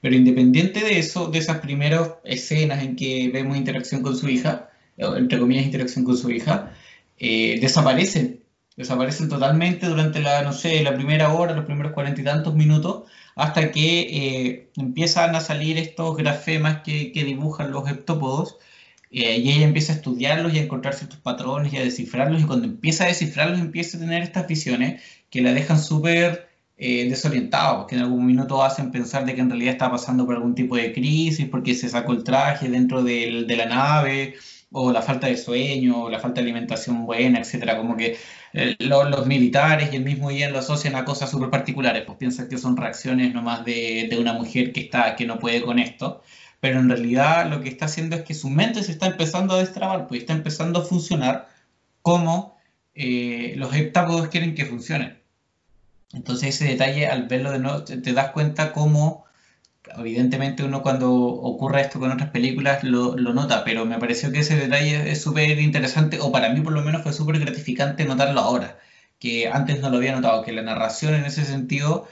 Pero independiente de eso, de esas primeras escenas en que vemos interacción con su hija, entre comillas interacción con su hija, eh, desaparecen, desaparecen totalmente durante la, no sé, la primera hora, los primeros cuarenta y tantos minutos, hasta que eh, empiezan a salir estos grafemas que, dibujan los heptópodos eh, y ella empieza a estudiarlos y a encontrar ciertos patrones y a descifrarlos y cuando empieza a descifrarlos empieza a tener estas visiones que la dejan súper eh, desorientado, que en algún minuto hacen pensar de que en realidad está pasando por algún tipo de crisis porque se sacó el traje dentro de la nave o la falta de sueño, o la falta de alimentación buena, etcétera, como que eh, los, militares y el mismo Ian lo asocian a cosas súper particulares, pues piensan que son reacciones nomás de, de una mujer que, está, que no puede con esto, pero en realidad lo que está haciendo es que su mente se está empezando a destrabar, pues está empezando a funcionar como eh, los heptápodos quieren que funcione. Entonces ese detalle al verlo de nuevo te, te das cuenta cómo evidentemente uno cuando ocurre esto con otras películas lo, nota, pero me pareció que ese detalle es súper interesante, o para mí por lo menos fue súper gratificante notarlo ahora, que antes no lo había notado, que la narración en ese sentido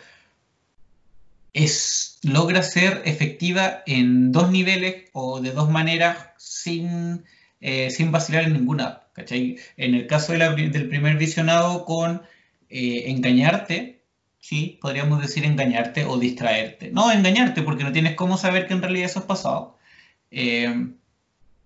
es, logra ser efectiva en dos niveles o de dos maneras sin, eh, sin vacilar en ninguna. En el caso del primer visionado con eh, engañarte, sí, podríamos decir engañarte o distraerte. No, engañarte, porque no tienes cómo saber que en realidad eso es pasado. Eh,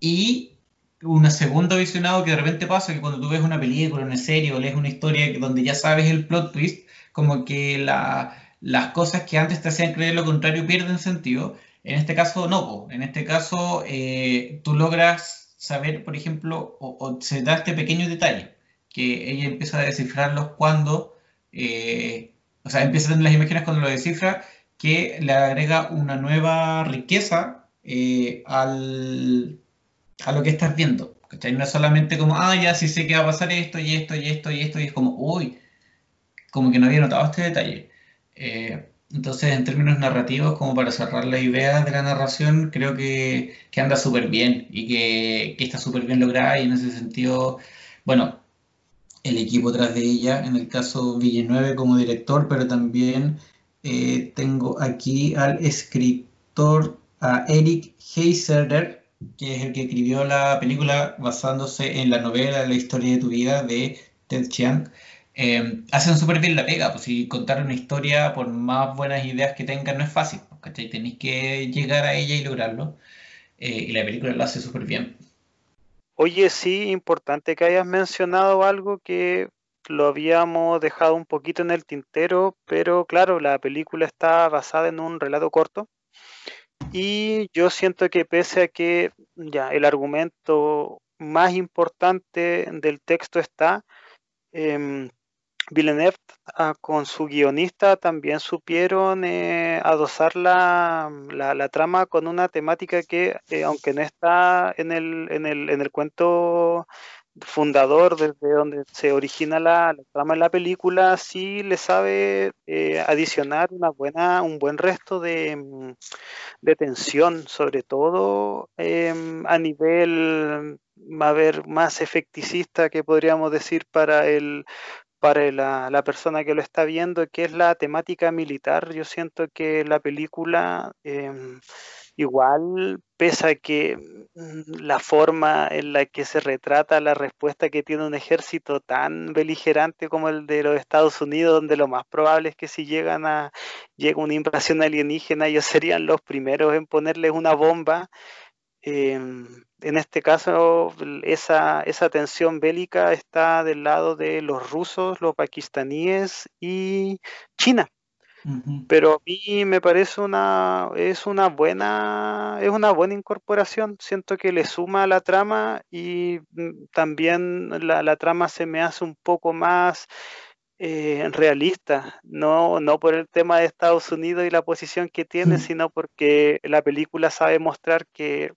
y un segundo visionado que de repente pasa, que cuando tú ves una película, una serie o lees una historia donde ya sabes el plot twist, como que las cosas que antes te hacían creer lo contrario pierden sentido. En este caso, no. En este caso, eh, tú logras saber, por ejemplo, o, se da este pequeño detalle, que ella empieza a descifrarlos cuando eh, o sea, empieza a tener las imágenes cuando lo descifra, que le agrega una nueva riqueza eh, al, a lo que estás viendo. ¿cachai? No es solamente como, ah, ya sí sé que va a pasar esto y esto y esto y esto, y es como, uy, como que no había notado este detalle. Eh, entonces, en términos narrativos, como para cerrar la idea de la narración, creo que, que anda súper bien y que, que está súper bien lograda y en ese sentido, bueno, el equipo tras de ella, en el caso Villeneuve como director, pero también eh, tengo aquí al escritor, a Eric Heiserder, que es el que escribió la película basándose en la novela La historia de tu vida de Ted Chiang. Eh, hacen súper bien la pega, pues si contar una historia, por más buenas ideas que tengan, no es fácil, ¿cachai? Tenéis que llegar a ella y lograrlo. Eh, y la película lo hace súper bien. Oye, sí, importante que hayas mencionado algo que lo habíamos dejado un poquito en el tintero, pero claro, la película está basada en un relato corto. Y yo siento que pese a que ya el argumento más importante del texto está, eh, Villeneuve ah, con su guionista también supieron eh, adosar la, la, trama con una temática que, eh, aunque no está en el, en, el, en el cuento fundador, desde donde se origina la, trama de la película, sí le sabe eh, adicionar una buena, un buen resto de, mm, tensión, sobre todo em, a nivel a ver, más efecticista que podríamos decir para el para la, persona que lo está viendo, que es la temática militar. Yo siento que la película em, igual, pese a que mm, la forma en la que se retrata la respuesta que tiene un ejército tan beligerante como el de los Estados Unidos, donde lo más probable es que si llegan a llega una invasión alienígena, ellos serían los primeros en ponerles una bomba. Em, en este caso, esa, esa tensión bélica está del lado de los rusos, los pakistaníes y China. Pero a mí me parece una es una buena es una buena incorporación. Siento que le suma a la trama y mm, también la, trama se me hace un poco más eh, realista. No, no por el tema de Estados Unidos y la posición que tiene, sino porque la película sabe mostrar que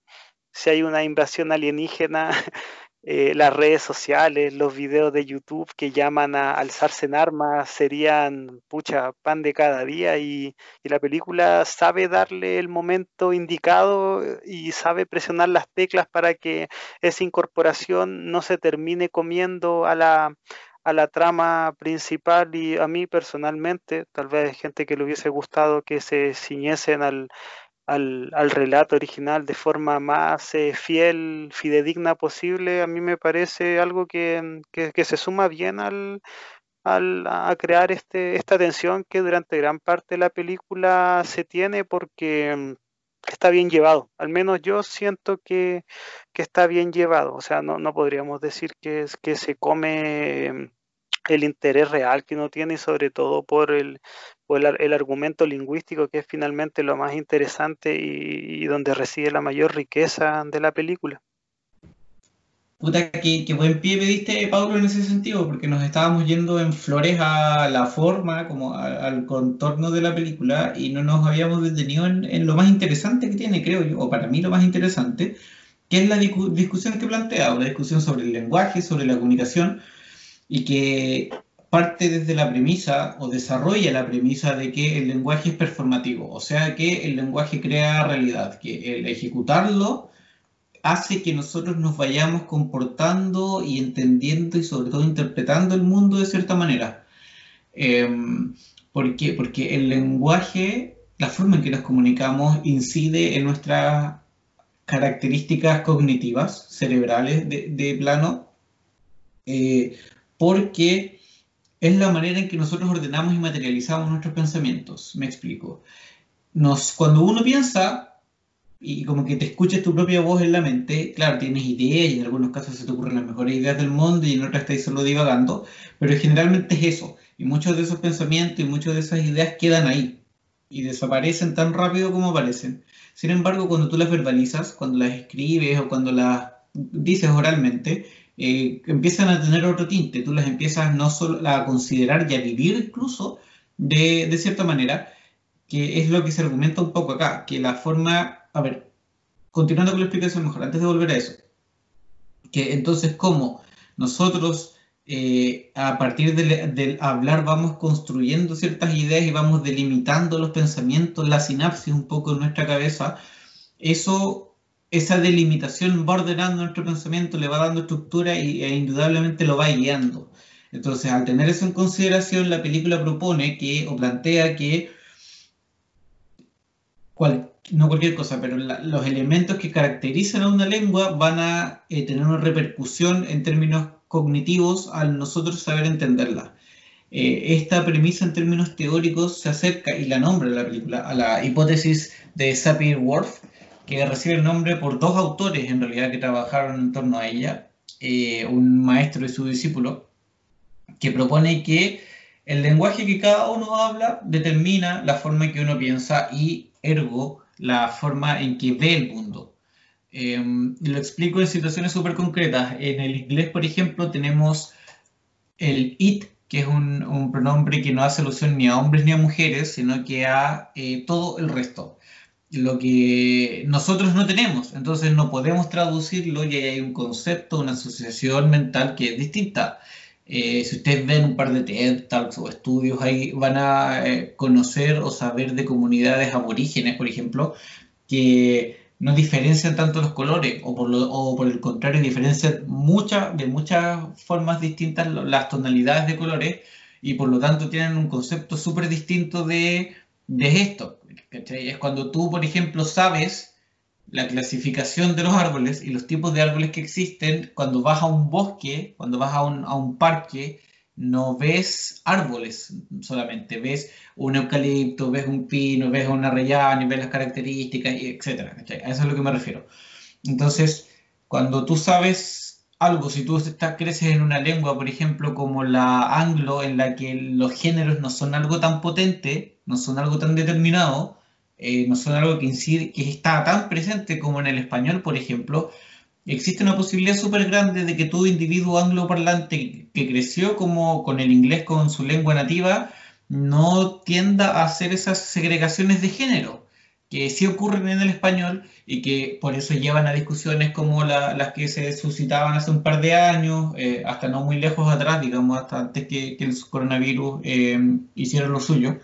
si hay una invasión alienígena Eh, las redes sociales, los videos de YouTube que llaman a alzarse en armas serían, pucha, pan de cada día y, la película sabe darle el momento indicado y sabe presionar las teclas para que esa incorporación no se termine comiendo a la, a la trama principal. Y a mí personalmente, tal vez gente que le hubiese gustado que se ciñesen al al, relato original de forma más eh, fiel, fidedigna posible, a mí me parece algo que, se suma bien al, a crear este, esta tensión que durante gran parte de la película se tiene porque mm, está bien llevado. Al menos yo siento que, está bien llevado. O sea, no, no podríamos decir que, es, que se come mm, el interés real que uno tiene y sobre todo por el, el, argumento lingüístico que es finalmente lo más interesante y, donde reside la mayor riqueza de la película. Puta, qué, buen pie me diste, Pablo, en ese sentido, porque nos estábamos yendo en flores a la forma, como al contorno de la película, y no nos habíamos detenido en, lo más interesante que tiene, creo yo, o para mí lo más interesante, que es la discusión que plantea, la discusión sobre el lenguaje, sobre la comunicación, y que parte desde la premisa o desarrolla la premisa de que el lenguaje es performativo, o sea que el lenguaje crea realidad, que el ejecutarlo hace que nosotros nos vayamos comportando y entendiendo y sobre todo interpretando el mundo de cierta manera. Em, ¿Por qué? Porque el lenguaje, la forma en que nos comunicamos, incide en nuestras características cognitivas, cerebrales de, plano, eh, porque es la manera en que nosotros ordenamos y materializamos nuestros pensamientos. Me explico. Nos, cuando uno piensa y como que te escuchas tu propia voz en la mente, claro, tienes ideas y en algunos casos se te ocurren las mejores ideas del mundo y en otras estás solo divagando, pero generalmente es eso. Y muchos de esos pensamientos y muchas de esas ideas quedan ahí y desaparecen tan rápido como aparecen. Sin embargo, cuando tú las verbalizas, cuando las escribes o cuando las dices oralmente, eh, empiezan a tener otro tinte, tú las empiezas no solo a considerar y a vivir incluso de, de cierta manera, que es lo que se argumenta un poco acá, que la forma, a ver, continuando con la explicación mejor, antes de volver a eso, que entonces cómo nosotros eh, a partir del, hablar vamos construyendo ciertas ideas y vamos delimitando los pensamientos, la sinapsis un poco en nuestra cabeza, eso esa delimitación va ordenando nuestro pensamiento, le va dando estructura y, e indudablemente lo va guiando. Entonces, al tener eso en consideración, la película propone que, o plantea que, no cualquier cosa, pero los elementos que caracterizan a una lengua van a eh, tener una repercusión en términos cognitivos al nosotros saber entenderla. Eh, esta premisa en términos teóricos se acerca, y la nombra la película, a la hipótesis de Sapir-Whorf, que recibe el nombre por dos autores en realidad que trabajaron en torno a ella, eh, un maestro y su discípulo, que propone que el lenguaje que cada uno habla determina la forma en que uno piensa y ergo la forma en que ve el mundo. Eh, lo explico en situaciones súper concretas. En el inglés, por ejemplo, tenemos el it, que es un, pronombre que no hace alusión ni a hombres ni a mujeres, sino que a eh, todo el resto. Lo que nosotros no tenemos. Entonces no podemos traducirlo y hay un concepto, una asociación mental que es distinta. Eh, si ustedes ven un par de TED Talks o estudios, ahí van a eh, conocer o saber de comunidades aborígenes, por ejemplo, que no diferencian tanto los colores, o por, o por el contrario, diferencian muchas de muchas formas distintas las tonalidades de colores, y por lo tanto tienen un concepto súper distinto de, de esto. Es cuando tú, por ejemplo, sabes la clasificación de los árboles y los tipos de árboles que existen, cuando vas a un bosque, cuando vas a un, a un parque, no ves árboles solamente, ves un eucalipto, ves un pino, ves una rellana y ves las características, etc. A eso es a lo que me refiero. Entonces, cuando tú sabes algo, si tú estás, creces en una lengua, por ejemplo, como la anglo, en la que los géneros no son algo tan potente, no son algo tan determinado, eh, no son algo que, incide, que está tan presente como en el español, por ejemplo, existe una posibilidad súper grande de que todo individuo angloparlante que creció como con el inglés con su lengua nativa no tienda a hacer esas segregaciones de género que sí ocurren en el español y que por eso llevan a discusiones como las que se suscitaban hace un par de años, eh, hasta no muy lejos atrás, digamos, hasta antes que, el coronavirus eh, hiciera lo suyo.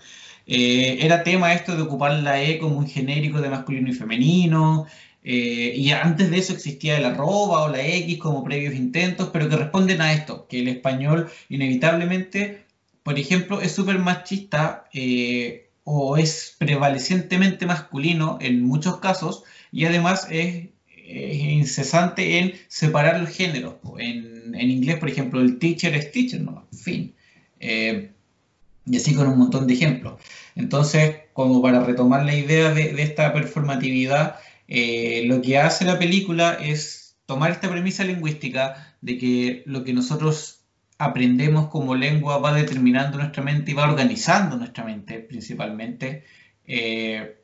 Eh, era tema esto de ocupar la E como un genérico de masculino y femenino, eh, y antes de eso existía el arroba o la X como previos intentos, pero que responden a esto, que el español inevitablemente, por ejemplo, es súper machista eh, o es prevalecientemente masculino en muchos casos y además es, incesante en separar los géneros. En, en, inglés, por ejemplo, el teacher es teacher, no, fin. y así con un montón de ejemplos. Entonces, como para retomar la idea de, de esta performatividad, eh, lo que hace la película es tomar esta premisa lingüística de que lo que nosotros aprendemos como lengua va determinando nuestra mente y va organizando nuestra mente principalmente, eh,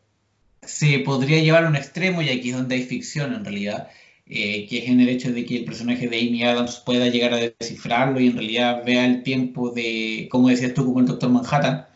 se podría llevar a un extremo, y aquí es donde hay ficción en realidad, eh, que es en el hecho de que el personaje de Amy Adams pueda llegar a descifrarlo y en realidad vea el tiempo de, como decías tú, como el Doctor Manhattan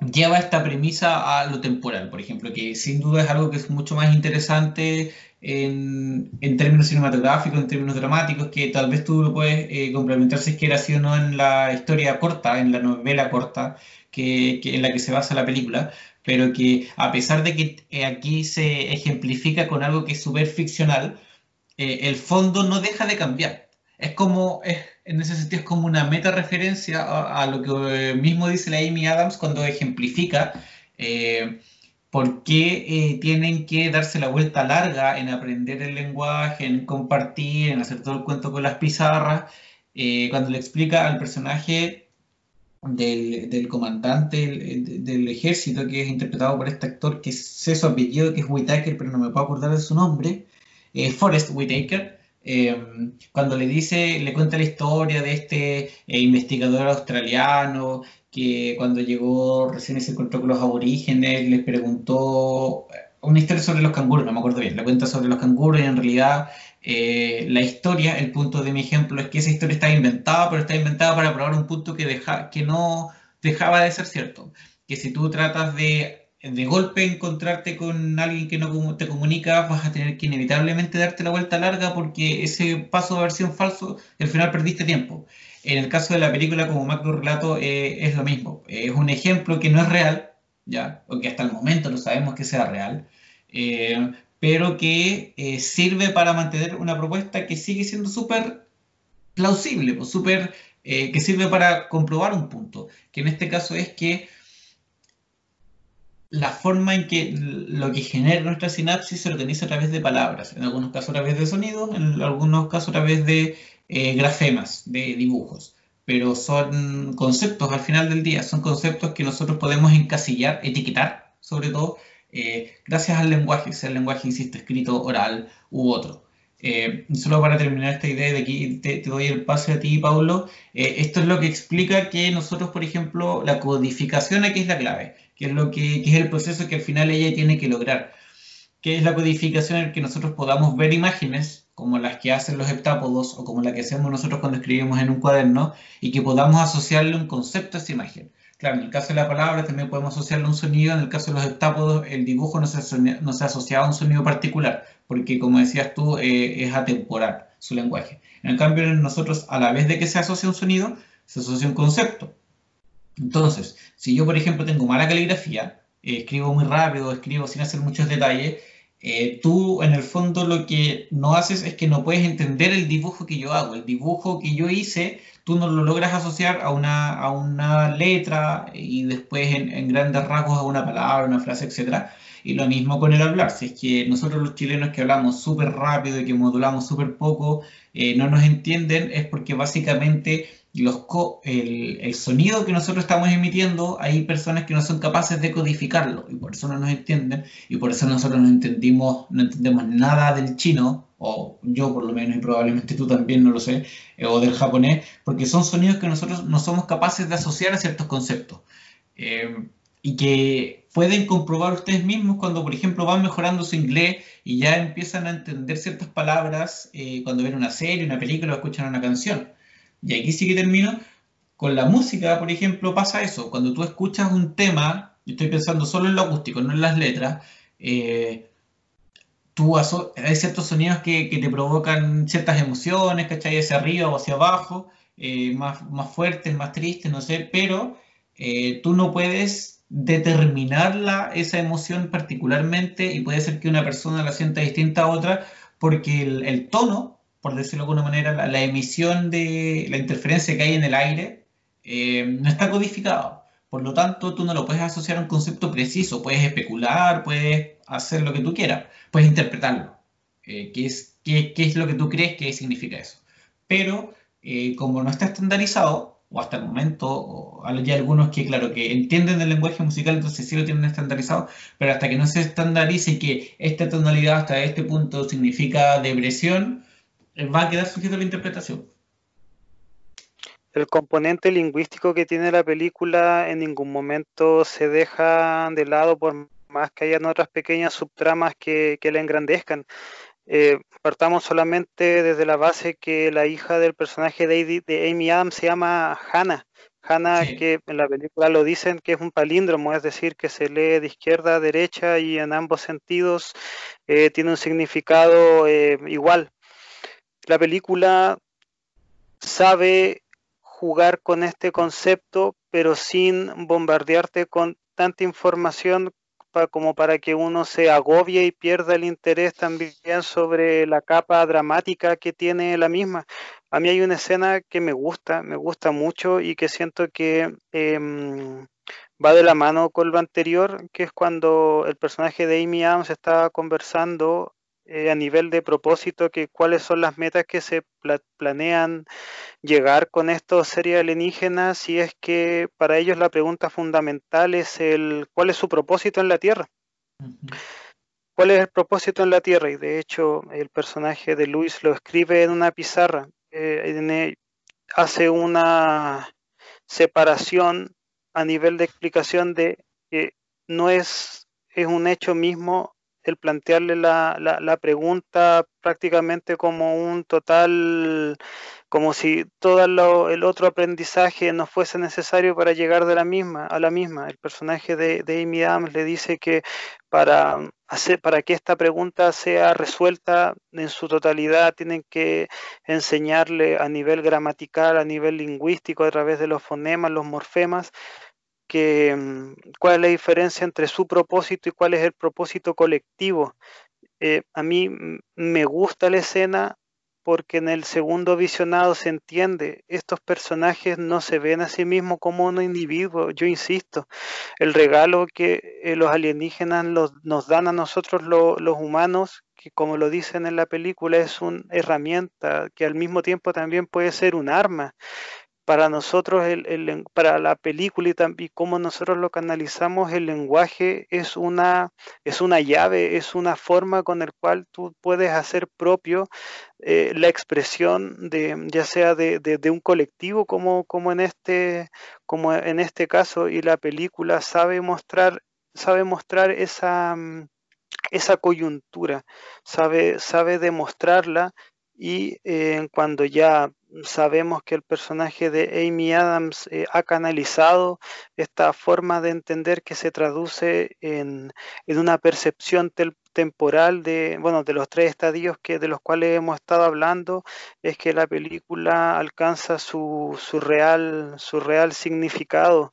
lleva esta premisa a lo temporal, por ejemplo, que sin duda es algo que es mucho más interesante en, términos cinematográficos, en términos dramáticos, que tal vez tú lo puedes eh, complementar si es que era así o no en la historia corta, en la novela corta, que, en la que se basa la película, pero que a pesar de que eh, aquí se ejemplifica con algo que es súper ficcional, eh, el fondo no deja de cambiar. Es como, en ese sentido es como una meta referencia a, lo que mismo dice la Amy Adams cuando ejemplifica eh, por qué eh, tienen que darse la vuelta larga en aprender el lenguaje, en compartir, en hacer todo el cuento con las pizarras, eh, cuando le explica al personaje del, comandante del, ejército, que es interpretado por este actor, que sé su apellido, que es Whitaker, pero no me puedo acordar de su nombre, Forrest Whitaker, Em, cuando le dice, le cuenta la historia de este eh, investigador australiano que cuando llegó recién se encontró con los aborígenes, les preguntó eh, una historia sobre los canguros, no me acuerdo bien, le cuenta sobre los canguros y en realidad eh, la historia, el punto de mi ejemplo es que esa historia está inventada, pero está inventada para probar un punto que, deja, que no dejaba de ser cierto, que si tú tratas de de golpe encontrarte con alguien que no te comunica, vas a tener que inevitablemente darte la vuelta larga porque ese paso de versión falso, al final perdiste tiempo. En el caso de la película, como Mac relato, eh, es lo mismo. Es un ejemplo que no es real, ya, porque hasta el momento no sabemos que sea real, eh, pero que eh, sirve para mantener una propuesta que sigue siendo súper plausible, pues, súper, que sirve para comprobar un punto, que en este caso es que la forma en que lo que genera nuestra sinapsis se organiza a través de palabras, en algunos casos a través de sonidos, en algunos casos a través de eh, grafemas, de dibujos. Pero son conceptos al final del día, son conceptos que nosotros podemos encasillar, etiquetar, sobre todo, eh, gracias al lenguaje, sea el lenguaje, insisto, escrito, oral u otro. Eh, solo para terminar esta idea de aquí, te, doy el pase a ti, Paulo. esto es lo que explica que nosotros, por ejemplo, la codificación aquí es la clave que es, lo que, es el proceso que al final ella tiene que lograr, que es la codificación en el que nosotros podamos ver imágenes como las que hacen los heptápodos o como la que hacemos nosotros cuando escribimos en un cuaderno y que podamos asociarle un concepto a esa imagen. Claro, en el caso de la palabra también podemos asociarle un sonido, en el caso de los heptápodos el dibujo no se, asociaba a un sonido particular, porque como decías tú, eh, es atemporal su lenguaje. En cambio, nosotros a la vez de que se asocia un sonido, se asocia un concepto. Entonces, si yo, por ejemplo, tengo mala caligrafía, eh, escribo muy rápido, escribo sin hacer muchos detalles, eh, tú en el fondo lo que no haces es que no puedes entender el dibujo que yo hago. El dibujo que yo hice, tú no lo logras asociar a una, a una letra y después en, grandes rasgos a una palabra, una frase, etc. Y lo mismo con el hablar. Si es que nosotros los chilenos que hablamos súper rápido y que modulamos súper poco, eh, no nos entienden, es porque básicamente los el, sonido que nosotros estamos emitiendo, hay personas que no son capaces de codificarlo y por eso no nos entienden y por eso nosotros no entendimos, no entendemos nada del chino, o yo por lo menos y probablemente tú también, no lo sé, eh, o del japonés, porque son sonidos que nosotros no somos capaces de asociar a ciertos conceptos. Eh, y que pueden comprobar ustedes mismos cuando, por ejemplo, van mejorando su inglés y ya empiezan a entender ciertas palabras eh, cuando ven una serie, una película o escuchan una canción y aquí sí que termino. Con la música, por ejemplo, pasa eso. Cuando tú escuchas un tema, estoy pensando solo en lo acústico, no en las letras, eh, tú hay ciertos sonidos que, te provocan ciertas emociones, ¿cachai? Hacia arriba o hacia abajo, eh, más, más fuertes, más tristes, no sé, pero eh, tú no puedes determinarla, esa emoción particularmente, y puede ser que una persona la sienta distinta a otra, porque el tono por decirlo de alguna manera, la, emisión de la interferencia que hay en el aire eh, no está codificado. Por lo tanto, tú no lo puedes asociar a un concepto preciso. Puedes especular, puedes hacer lo que tú quieras, puedes interpretarlo. Eh, ¿qué, es, qué, qué, es lo que tú crees que significa eso? Pero eh, como no está estandarizado, o hasta el momento, hay algunos que, claro, que entienden el lenguaje musical, entonces sí lo tienen estandarizado, pero hasta que no se estandarice que esta tonalidad hasta este punto significa depresión, va a quedar sujeto a la interpretación. El componente lingüístico que tiene la película en ningún momento se deja de lado por más que hayan otras pequeñas subtramas que, la engrandezcan. Eh, partamos solamente desde la base que la hija del personaje de, de Amy Adams se llama Hannah. Hannah, que en la película lo dicen que es un palíndromo, es decir, que se lee de izquierda a derecha y en ambos sentidos eh, tiene un significado igual la película sabe jugar con este concepto, pero sin bombardearte con tanta información como para que uno se agobie y pierda el interés también sobre la capa dramática que tiene la misma. A mí hay una escena que me gusta, me gusta mucho y que siento que em, va de la mano con lo anterior, que es cuando el personaje de Amy Adams está conversando eh, a nivel de propósito, que cuáles son las metas que se planean llegar con estos seres alienígenas, si es que para ellos la pregunta fundamental es el cuál es su propósito en la Tierra. ¿Cuál es el propósito en la Tierra? Y de hecho el personaje de Luis lo escribe en una pizarra, eh, hace una separación a nivel de explicación de que no es, es un hecho mismo el plantearle la, la, pregunta prácticamente como un total, como si todo el otro aprendizaje no fuese necesario para llegar de la misma, a la misma. El personaje de, de Amy Adams le dice que para, hacer, para que esta pregunta sea resuelta en su totalidad tienen que enseñarle a nivel gramatical, a nivel lingüístico, a través de los fonemas, los morfemas, que, mm, cuál es la diferencia entre su propósito y cuál es el propósito colectivo. Eh, a mí me gusta la escena porque en el segundo visionado se entiende, estos personajes no se ven a sí mismos como un individuo, yo insisto, el regalo que eh, los alienígenas nos dan a nosotros los humanos, que como lo dicen en la película, es una herramienta que al mismo tiempo también puede ser un arma para nosotros, el, para la película y, también cómo nosotros lo canalizamos, el lenguaje es una, es una llave, es una forma con la cual tú puedes hacer propio eh, la expresión de, ya sea de, de, un colectivo como, como, en este, como en este caso, y la película sabe mostrar, sabe mostrar esa, esa coyuntura, sabe, sabe demostrarla y eh, cuando ya sabemos que el personaje de Amy Adams eh, ha canalizado esta forma de entender que se traduce en, una percepción temporal de, bueno, de los tres estadios que, de los cuales hemos estado hablando, es que la película alcanza su, real, su real significado.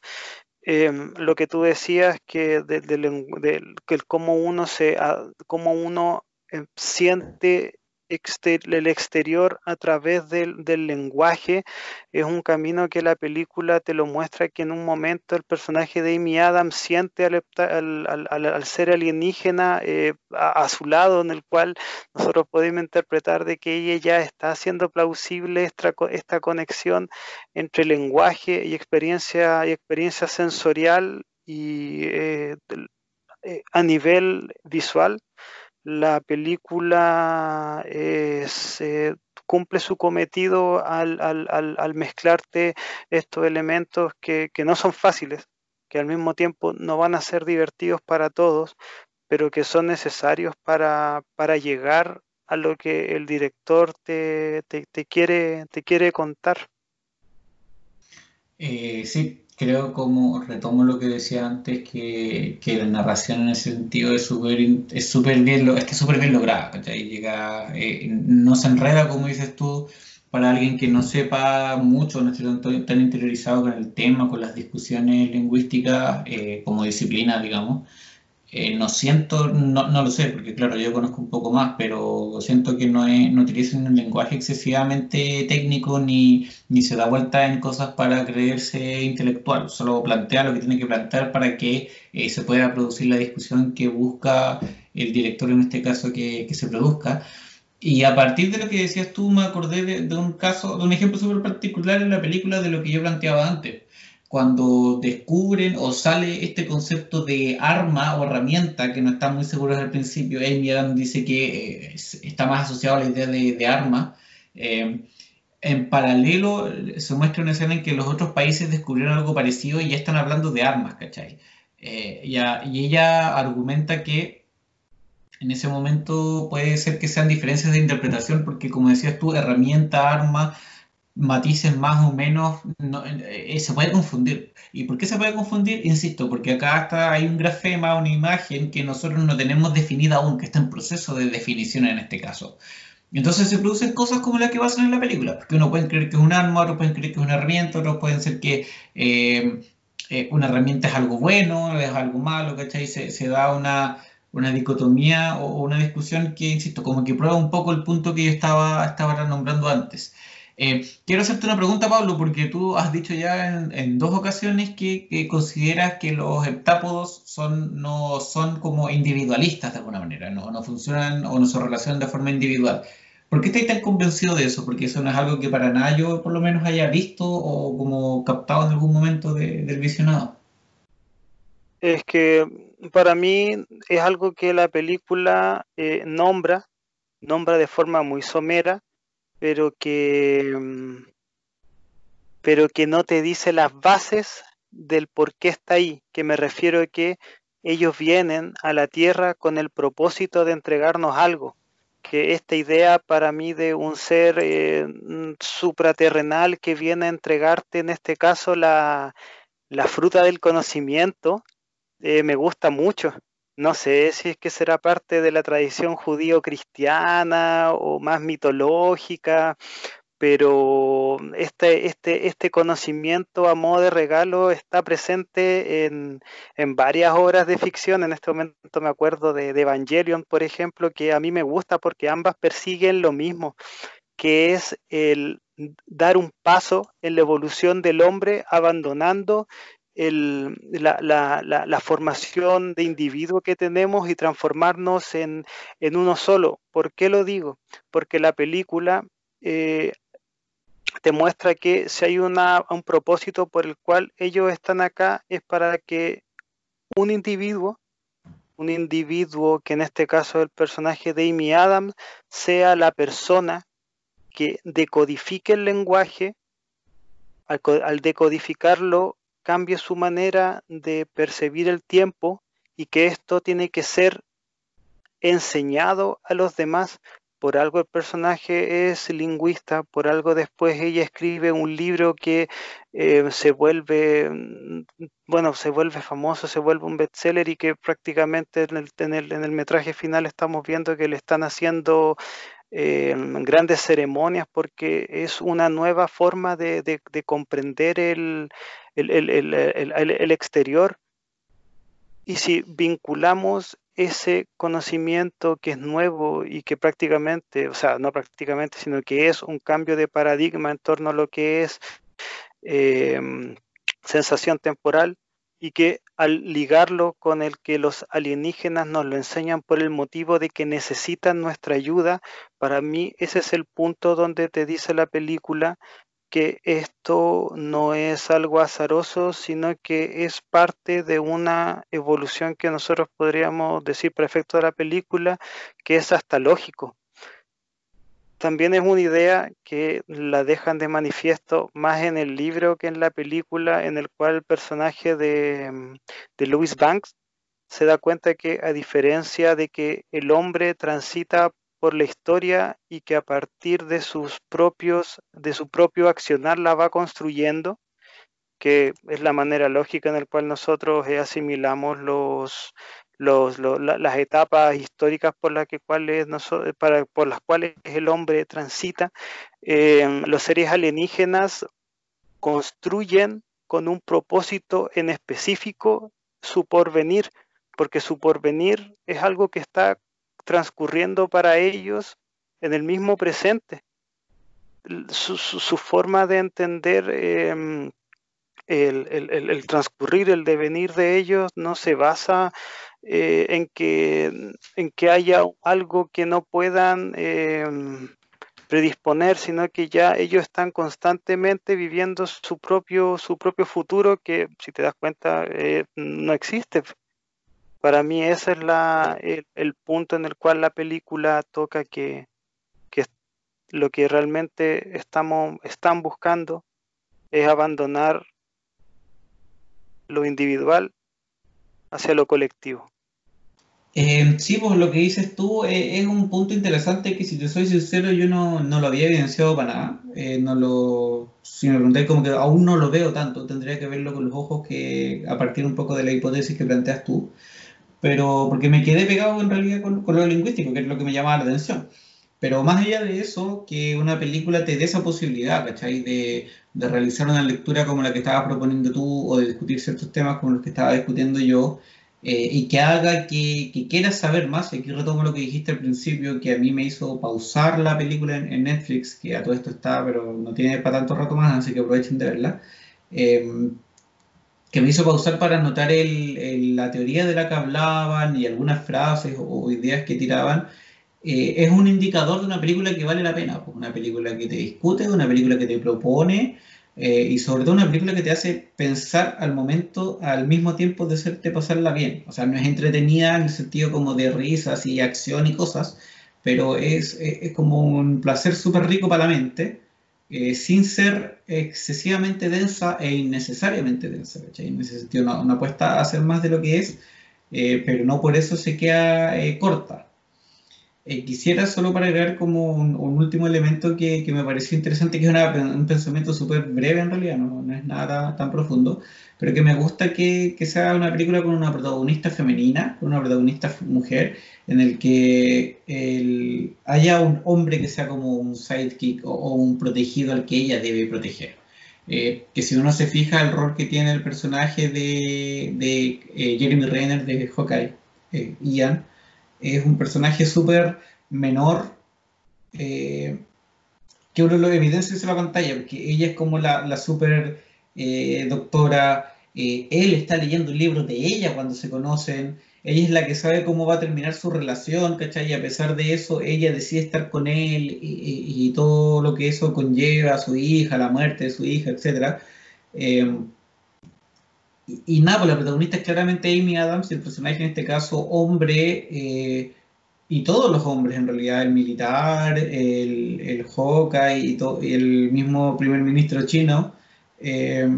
Em, lo que tú decías que de, cómo uno se cómo uno eh, siente el exterior a través del, lenguaje. Es un camino que la película te lo muestra que en un momento el personaje de Amy Adams siente al, ser alienígena eh, a, su lado en el cual nosotros podemos interpretar de que ella ya está haciendo plausible esta, conexión entre lenguaje y experiencia y experiencia sensorial y eh, a nivel visual la película eh, cumple su cometido al, mezclarte estos elementos que, no son fáciles, que al mismo tiempo no van a ser divertidos para todos, pero que son necesarios para, llegar a lo que el director te, quiere, te quiere contar. Eh, sí, creo como retomo lo que decía antes que, que la narración en ese sentido es súper es súper bien está súper bien lograda llega eh, no se enreda como dices tú para alguien que no sepa mucho no esté tan, interiorizado con el tema con las discusiones lingüísticas eh, como disciplina digamos eh, no siento, no, no, lo sé, porque claro, yo conozco un poco más, pero siento que no, es, no utilizan un lenguaje excesivamente técnico ni, ni se da vuelta en cosas para creerse intelectual, solo plantea lo que tiene que plantear para que eh, se pueda producir la discusión que busca el director en este caso que, que se produzca. Y a partir de lo que decías tú, me acordé de, de un caso, de un ejemplo súper particular en la película de lo que yo planteaba antes cuando descubren o sale este concepto de arma o herramienta, que no están muy seguros al principio, Amy dice que eh, está más asociado a la idea de, arma. Eh, en paralelo se muestra una escena en que los otros países descubrieron algo parecido y ya están hablando de armas, ¿cachai? Eh, y, y ella argumenta que en ese momento puede ser que sean diferencias de interpretación, porque como decías tú, herramienta, arma, matices más o menos, eh, se puede confundir. ¿Y por qué se puede confundir? Insisto, porque acá está, hay un grafema, una imagen que nosotros no tenemos definida aún, que está en proceso de definición en este caso. Entonces se producen cosas como las que pasan en la película, porque uno puede creer que es un arma, otros pueden creer que es una herramienta, otros pueden ser que eh, eh, una herramienta es algo bueno, es algo malo, ¿cachai? Se, se da una, una dicotomía o, una discusión que, insisto, como que prueba un poco el punto que yo estaba, estaba nombrando antes. Eh, quiero hacerte una pregunta, Pablo, porque tú has dicho ya en, dos ocasiones que, consideras que los heptápodos no son como individualistas de alguna manera, no, funcionan o no se relacionan de forma individual. ¿Por qué estás tan convencido de eso? Porque eso no es algo que para nada yo por lo menos haya visto o como captado en algún momento del visionado. Es que para mí es algo que la película eh, nombra, nombra de forma muy somera, pero que, mm, pero que no te dice las bases del por qué está ahí, que me refiero a que ellos vienen a la tierra con el propósito de entregarnos algo, que esta idea para mí de un ser eh, mm, supraterrenal que viene a entregarte en este caso la, la fruta del conocimiento, eh, me gusta mucho. No sé si es que será parte de la tradición judío-cristiana o más mitológica, pero este, este, este conocimiento a modo de regalo está presente en, varias obras de ficción. En este momento me acuerdo de, de, Evangelion, por ejemplo, que a mí me gusta porque ambas persiguen lo mismo, que es el dar un paso en la evolución del hombre abandonando la, formación de individuo que tenemos y transformarnos en, uno solo. ¿Por qué lo digo? Porque la película eh, te muestra que si hay una, un propósito por el cual ellos están acá es para que un individuo, un individuo que en este caso es el personaje de Amy Adams, sea la persona que decodifique el lenguaje, al decodificarlo cambie su manera de percibir el tiempo y que esto tiene que ser enseñado a los demás. Por algo el personaje es lingüista, por algo después ella escribe un libro que eh, se vuelve, mm, bueno, se vuelve famoso, se vuelve un bestseller y que prácticamente en el, en el, en el metraje final estamos viendo que le están haciendo eh, grandes ceremonias porque es una nueva forma de, de, de comprender el, el, el, exterior. Y si vinculamos ese conocimiento que es nuevo y que prácticamente, o sea, no prácticamente, sino que es un cambio de paradigma en torno a lo que es em, sensación temporal y que al ligarlo con el que los alienígenas nos lo enseñan por el motivo de que necesitan nuestra ayuda, para mí ese es el punto donde te dice la película que esto no es algo azaroso, sino que es parte de una evolución que nosotros podríamos decir efecto de la película, que es hasta lógico. También es una idea que la dejan de manifiesto más en el libro que en la película, en el cual el personaje de, de Louis Banks se da cuenta que a diferencia de que el hombre transita por la historia y que a partir de sus propios, de su propio accionar la va construyendo, que es la manera lógica en la cual nosotros eh, asimilamos los, los, las etapas históricas por las, que, cuales para, por las cuales el hombre transita. Eh, los seres alienígenas construyen con un propósito en específico su porvenir, porque su porvenir es algo que está transcurriendo para ellos en el mismo presente. Su, forma de entender em, el, transcurrir, el devenir de ellos no se basa eh, en, que, haya algo que no puedan em, predisponer, sino que ya ellos están constantemente viviendo su propio, su propio futuro que, si te das cuenta, eh, no existe. Para mí ese es la, el, punto en el cual la película toca que, que lo que realmente estamos, están buscando es abandonar lo individual hacia lo colectivo. Eh, sí, pues lo que dices tú eh, es un punto interesante que si te soy sincero yo no, no lo había evidenciado para nada. Eh, no lo, si me preguntáis como que aún no lo veo tanto, tendría que verlo con los ojos que a partir un poco de la hipótesis que planteas tú pero porque me quedé pegado en realidad con, lo lingüístico, que es lo que me llamaba la atención. Pero más allá de eso, que una película te dé esa posibilidad, ¿cachai? De, de realizar una lectura como la que estabas proponiendo tú o de discutir ciertos temas como los que estaba discutiendo yo eh, y que haga que, que, quieras saber más. Y aquí retomo lo que dijiste al principio, que a mí me hizo pausar la película en, Netflix, que a todo esto está, pero no tiene para tanto rato más, así que aprovechen de verla. Eh, que me hizo pausar para anotar el, la teoría de la que hablaban y algunas frases o, ideas que tiraban, eh, es un indicador de una película que vale la pena, pues una película que te discute, una película que te propone eh, y sobre todo una película que te hace pensar al momento, al mismo tiempo de hacerte pasarla bien. O sea, no es entretenida en el sentido como de risas y acción y cosas, pero es, es como un placer súper rico para la mente eh, sin ser excesivamente densa e innecesariamente densa. En ese sentido, no, apuesta a ser más de lo que es, eh, pero no por eso se queda eh, corta. quisiera solo para agregar como un, último elemento que, que, me pareció interesante, que es un pensamiento súper breve en realidad, no, no, es nada tan profundo, pero que me gusta que, que sea una película con una protagonista femenina, con una protagonista mujer, en el que haya un hombre que sea como un sidekick o, un protegido al que ella debe proteger. Eh, que si uno se fija el rol que tiene el personaje de, eh, Jeremy Renner de Hawkeye, eh, Ian, es un personaje súper menor que uno lo evidencia en la pantalla, porque ella es como la, la súper doctora, él está leyendo un libro de ella cuando se conocen, ella es la que sabe cómo va a terminar su relación, ¿cachai? Y a pesar de eso, ella decide estar con él y, todo lo que eso conlleva su hija, la muerte de su hija, etc. Em, y, nada, pues la protagonista es claramente Amy Adams, el personaje en este caso hombre, eh, y todos los hombres en realidad, el militar, el, el y, y el mismo primer ministro chino. Eh,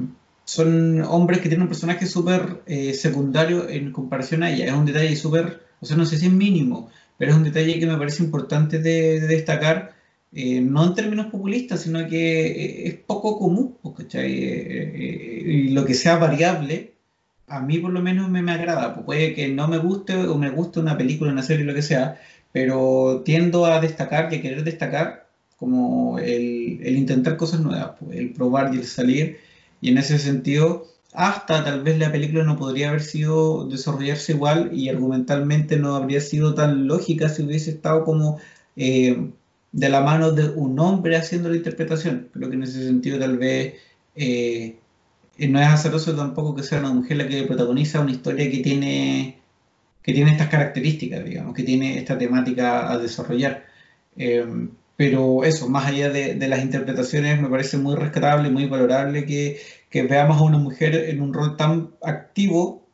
son hombres que tienen un personaje súper eh, secundario en comparación a ella. Es un detalle súper, o sea, no sé si es mínimo, pero es un detalle que me parece importante de, destacar, eh, no en términos populistas, sino que es poco común, ¿cachai? y lo que sea variable, a mí por lo menos me, me agrada, pues puede que no me guste o me guste una película, una serie, lo que sea, pero tiendo a destacar y a querer destacar como el, el intentar cosas nuevas, pues, el probar y el salir, y en ese sentido, hasta tal vez la película no podría haber sido desarrollarse igual y argumentalmente no habría sido tan lógica si hubiese estado como eh, de la mano de un hombre haciendo la interpretación. Creo que en ese sentido tal vez eh, no es azaroso tampoco que sea una mujer la que protagoniza una historia que tiene que tiene estas características, digamos, que tiene esta temática a desarrollar. Eh, pero eso, más allá de, las interpretaciones, me parece muy rescatable, muy valorable que, veamos a una mujer en un rol tan activo,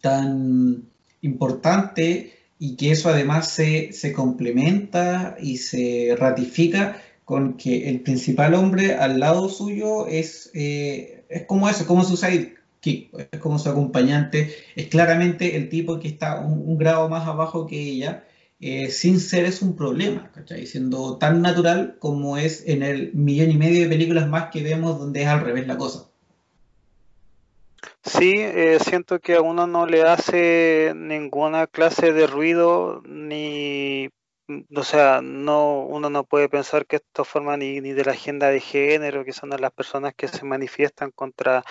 tan importante, y que eso además se, complementa y se ratifica con que el principal hombre al lado suyo es, eh, es como eso, como su es como su acompañante, es claramente el tipo que está un, grado más abajo que ella, eh, sin ser es un problema, ¿cachai? Siendo tan natural como es en el millón y medio de películas más que vemos donde es al revés la cosa. Sí, eh, siento que a uno no le hace ninguna clase de ruido, ni, o sea, no, uno no puede pensar que esto forma ni, ni de la agenda de género, que son las personas que se manifiestan contra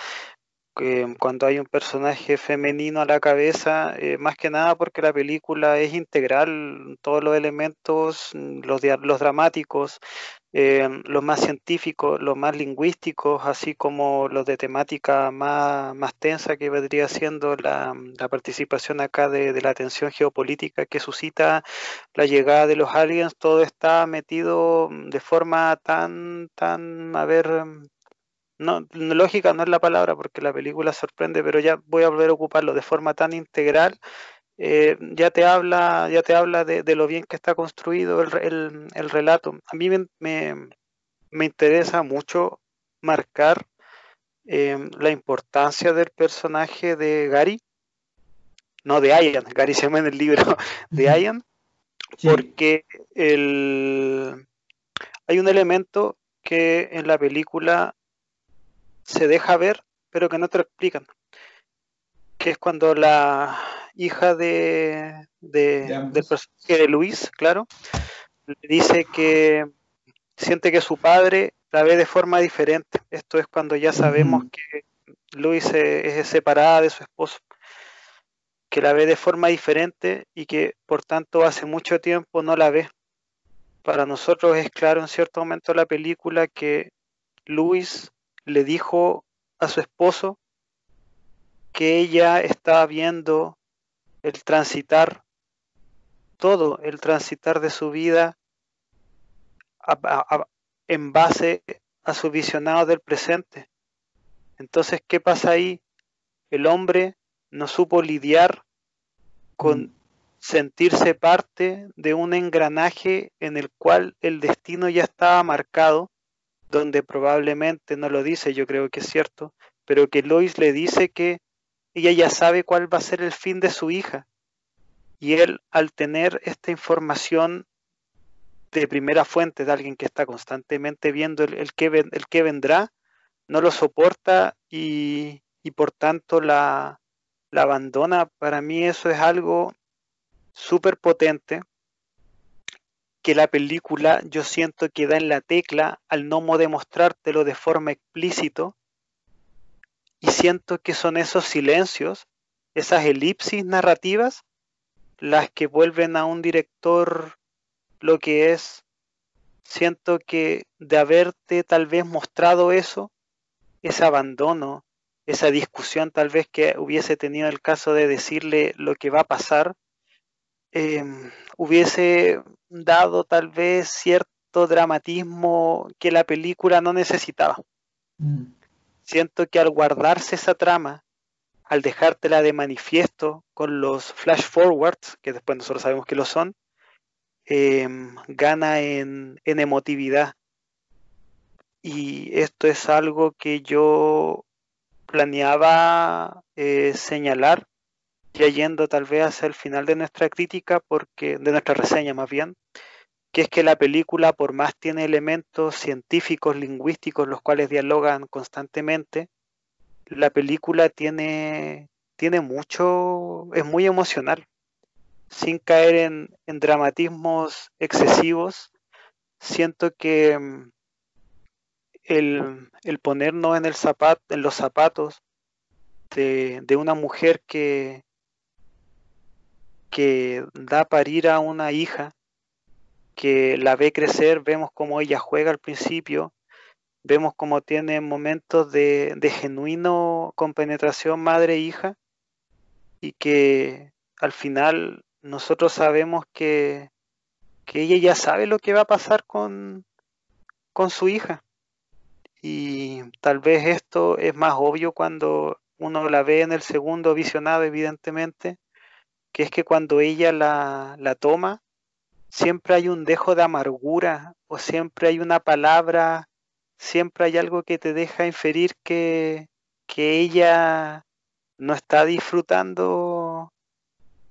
cuando hay un personaje femenino a la cabeza, eh, más que nada porque la película es integral, todos los elementos, mm, los, dramáticos, eh, los más científicos, los más lingüísticos, así como los de temática más, más tensa que vendría siendo la, la participación acá de, de, la tensión geopolítica que suscita la llegada de los aliens, todo está metido de forma tan, tan, a ver, no, lógica no es la palabra porque la película sorprende, pero ya voy a volver a ocuparlo de forma tan integral, eh, ya te habla, ya te habla de, lo bien que está construido el, relato. A mí me, interesa mucho marcar em, la importancia del personaje de Gary, no de Ian, Gary se llama en el libro de Ian, porque el, hay un elemento que en la película se deja ver, pero que no te lo explican. Que es cuando la hija de, de del personaje de Luis, claro, le dice que siente que su padre la ve de forma diferente. Esto es cuando ya sabemos que Luis es separada de su esposo, que la ve de forma diferente y que por tanto hace mucho tiempo no la ve. Para nosotros es claro en cierto momento la película que Luis le dijo a su esposo que ella estaba viendo el transitar, todo el transitar de su vida en base a su visionado del presente. Entonces, ¿qué pasa ahí? El hombre no supo lidiar con mm. sentirse parte de un engranaje en el cual el destino ya estaba marcado donde probablemente no lo dice, yo creo que es cierto, pero que Lois le dice que ella ya sabe cuál va a ser el fin de su hija. Y él, al tener esta información de primera fuente de alguien que está constantemente viendo el, que, el que vendrá, no lo soporta y, y por tanto la, la abandona. Para mí eso es algo súper potente que la película yo siento que da en la tecla al no demostrártelo de forma explícito y siento que son esos silencios, esas elipsis narrativas las que vuelven a un director lo que es. Siento que de haberte tal vez mostrado eso, ese abandono, esa discusión tal vez que hubiese tenido el caso de decirle lo que va a pasar, Em, hubiese dado tal vez cierto dramatismo que la película no necesitaba. Mm. Siento que al guardarse esa trama, al dejártela de manifiesto con los flash forwards, que después nosotros sabemos que lo son, em, gana en, emotividad. Y esto es algo que yo planeaba eh, señalar ya yendo tal vez hacia el final de nuestra crítica, porque de nuestra reseña más bien, que es que la película, por más tiene elementos científicos, lingüísticos, los cuales dialogan constantemente, la película tiene, tiene mucho, es muy emocional, sin caer en, en dramatismos excesivos. Siento que mm, el, el ponernos en, el zapato, en los zapatos de, de una mujer que, que da parir a una hija, que la ve crecer, vemos cómo ella juega al principio, vemos cómo tiene momentos de, de genuino compenetración madre-hija y que al final nosotros sabemos que, que ella ya sabe lo que va a pasar con, con su hija. Y tal vez esto es más obvio cuando uno la ve en el segundo visionado, evidentemente, que es que cuando ella la, la toma, siempre hay un dejo de amargura o siempre hay una palabra, siempre hay algo que te deja inferir que, que ella no está disfrutando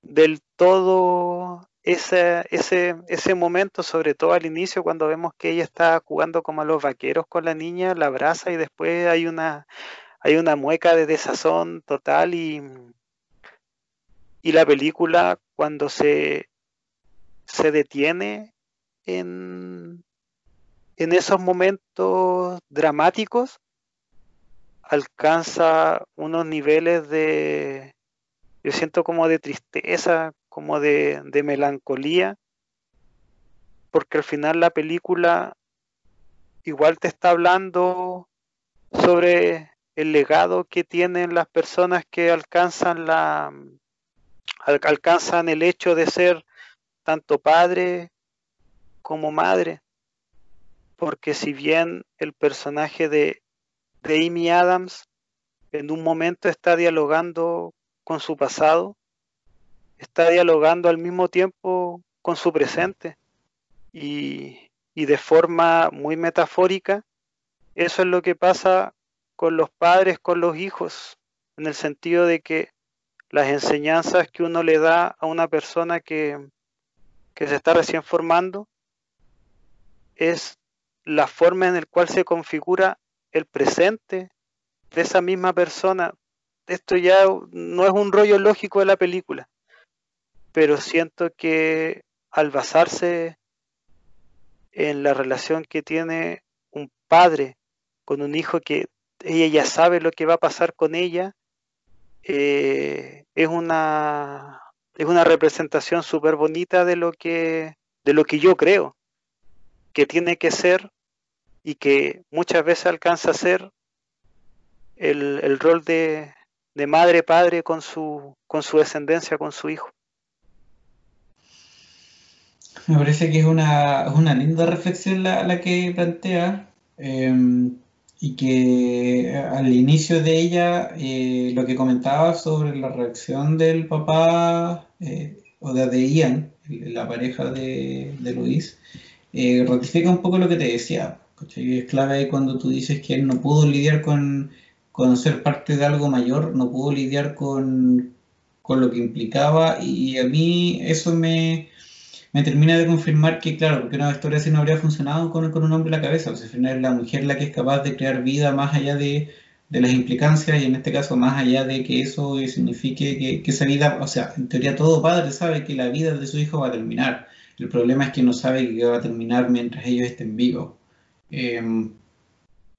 del todo ese, ese, ese momento, sobre todo al inicio, cuando vemos que ella está jugando como a los vaqueros con la niña, la abraza y después hay una, hay una mueca de desazón total y, y la película cuando se, se detiene en, en esos momentos dramáticos, alcanza unos niveles de, yo siento como de tristeza, como de, de melancolía, porque al final la película igual te está hablando sobre el legado que tienen las personas que alcanzan la alcanzan el hecho de ser tanto padre como madre. Porque si bien el personaje de, de Amy Adams en un momento está dialogando con su pasado, está dialogando al mismo tiempo con su presente. Y, y de forma muy metafórica, eso es lo que pasa con los padres, con los hijos, en el sentido de que las enseñanzas que uno le da a una persona que, que se está recién formando es la forma en la cual se configura el presente de esa misma persona. Esto ya no es un rollo lógico de la película, pero siento que al basarse en la relación que tiene un padre con un hijo que ella ya sabe lo que va a pasar con ella, eh, es una es una representación súper bonita de lo que de lo que yo creo que tiene que ser y que muchas veces alcanza a ser el, el rol de, de, madre padre con su con su descendencia con su hijo. Me parece que es una, una linda reflexión la, que plantea. Eh, y que eh, al inicio de ella eh, lo que comentaba sobre la reacción del papá eh, o de, de, Ian, la pareja de, Luis, ratifica un poco lo que te decía. Es clave cuando tú dices que él no pudo lidiar con, con ser parte de algo mayor, no pudo lidiar con, con lo que implicaba y a mí eso me, me termina de confirmar que, claro, porque una historia así no habría funcionado con, un hombre en la cabeza. O sea, al final es la mujer la que es capaz de crear vida más allá de, las implicancias y en este caso más allá de que eso signifique que, que, esa vida, o sea, en teoría todo padre sabe que la vida de su hijo va a terminar. El problema es que no sabe que va a terminar mientras ellos estén vivos. Eh,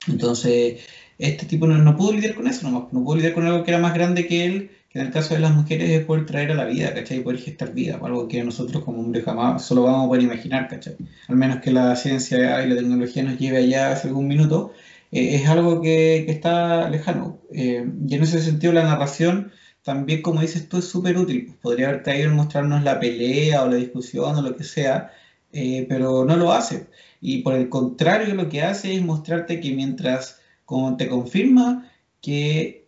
entonces, este tipo no, no pudo lidiar con eso, no, no pudo lidiar con algo que era más grande que él en el caso de las mujeres es poder traer a la vida, ¿cachai? Poder gestar vida, algo que nosotros como hombres jamás solo vamos a poder imaginar, ¿cachai? Al menos que la ciencia y la tecnología nos lleve allá hace algún minuto, eh, es algo que, que, está lejano. Eh, y en ese sentido la narración también, como dices tú, es súper útil. Podría haber traído mostrarnos la pelea o la discusión o lo que sea, eh, pero no lo hace. Y por el contrario, lo que hace es mostrarte que mientras como te confirma que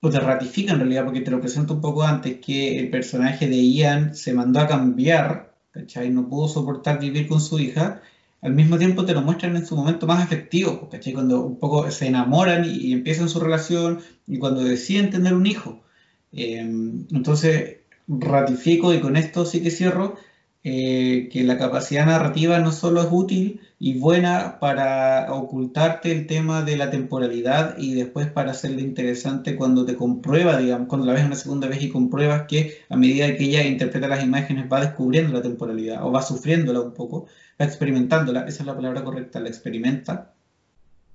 o te ratifica en realidad, porque te lo presento un poco antes, que el personaje de Ian se mandó a cambiar, ¿cachai? No pudo soportar vivir con su hija, al mismo tiempo te lo muestran en su momento más afectivo, ¿cachai? Cuando un poco se enamoran y, empiezan su relación y cuando deciden tener un hijo. entonces, ratifico y con esto sí que cierro eh, que la capacidad narrativa no solo es útil y buena para ocultarte el tema de la temporalidad y después para hacerle interesante cuando te comprueba, digamos, cuando la ves una segunda vez y compruebas que a medida que ella interpreta las imágenes va descubriendo la temporalidad o va sufriéndola un poco, va experimentándola, esa es la palabra correcta, la experimenta.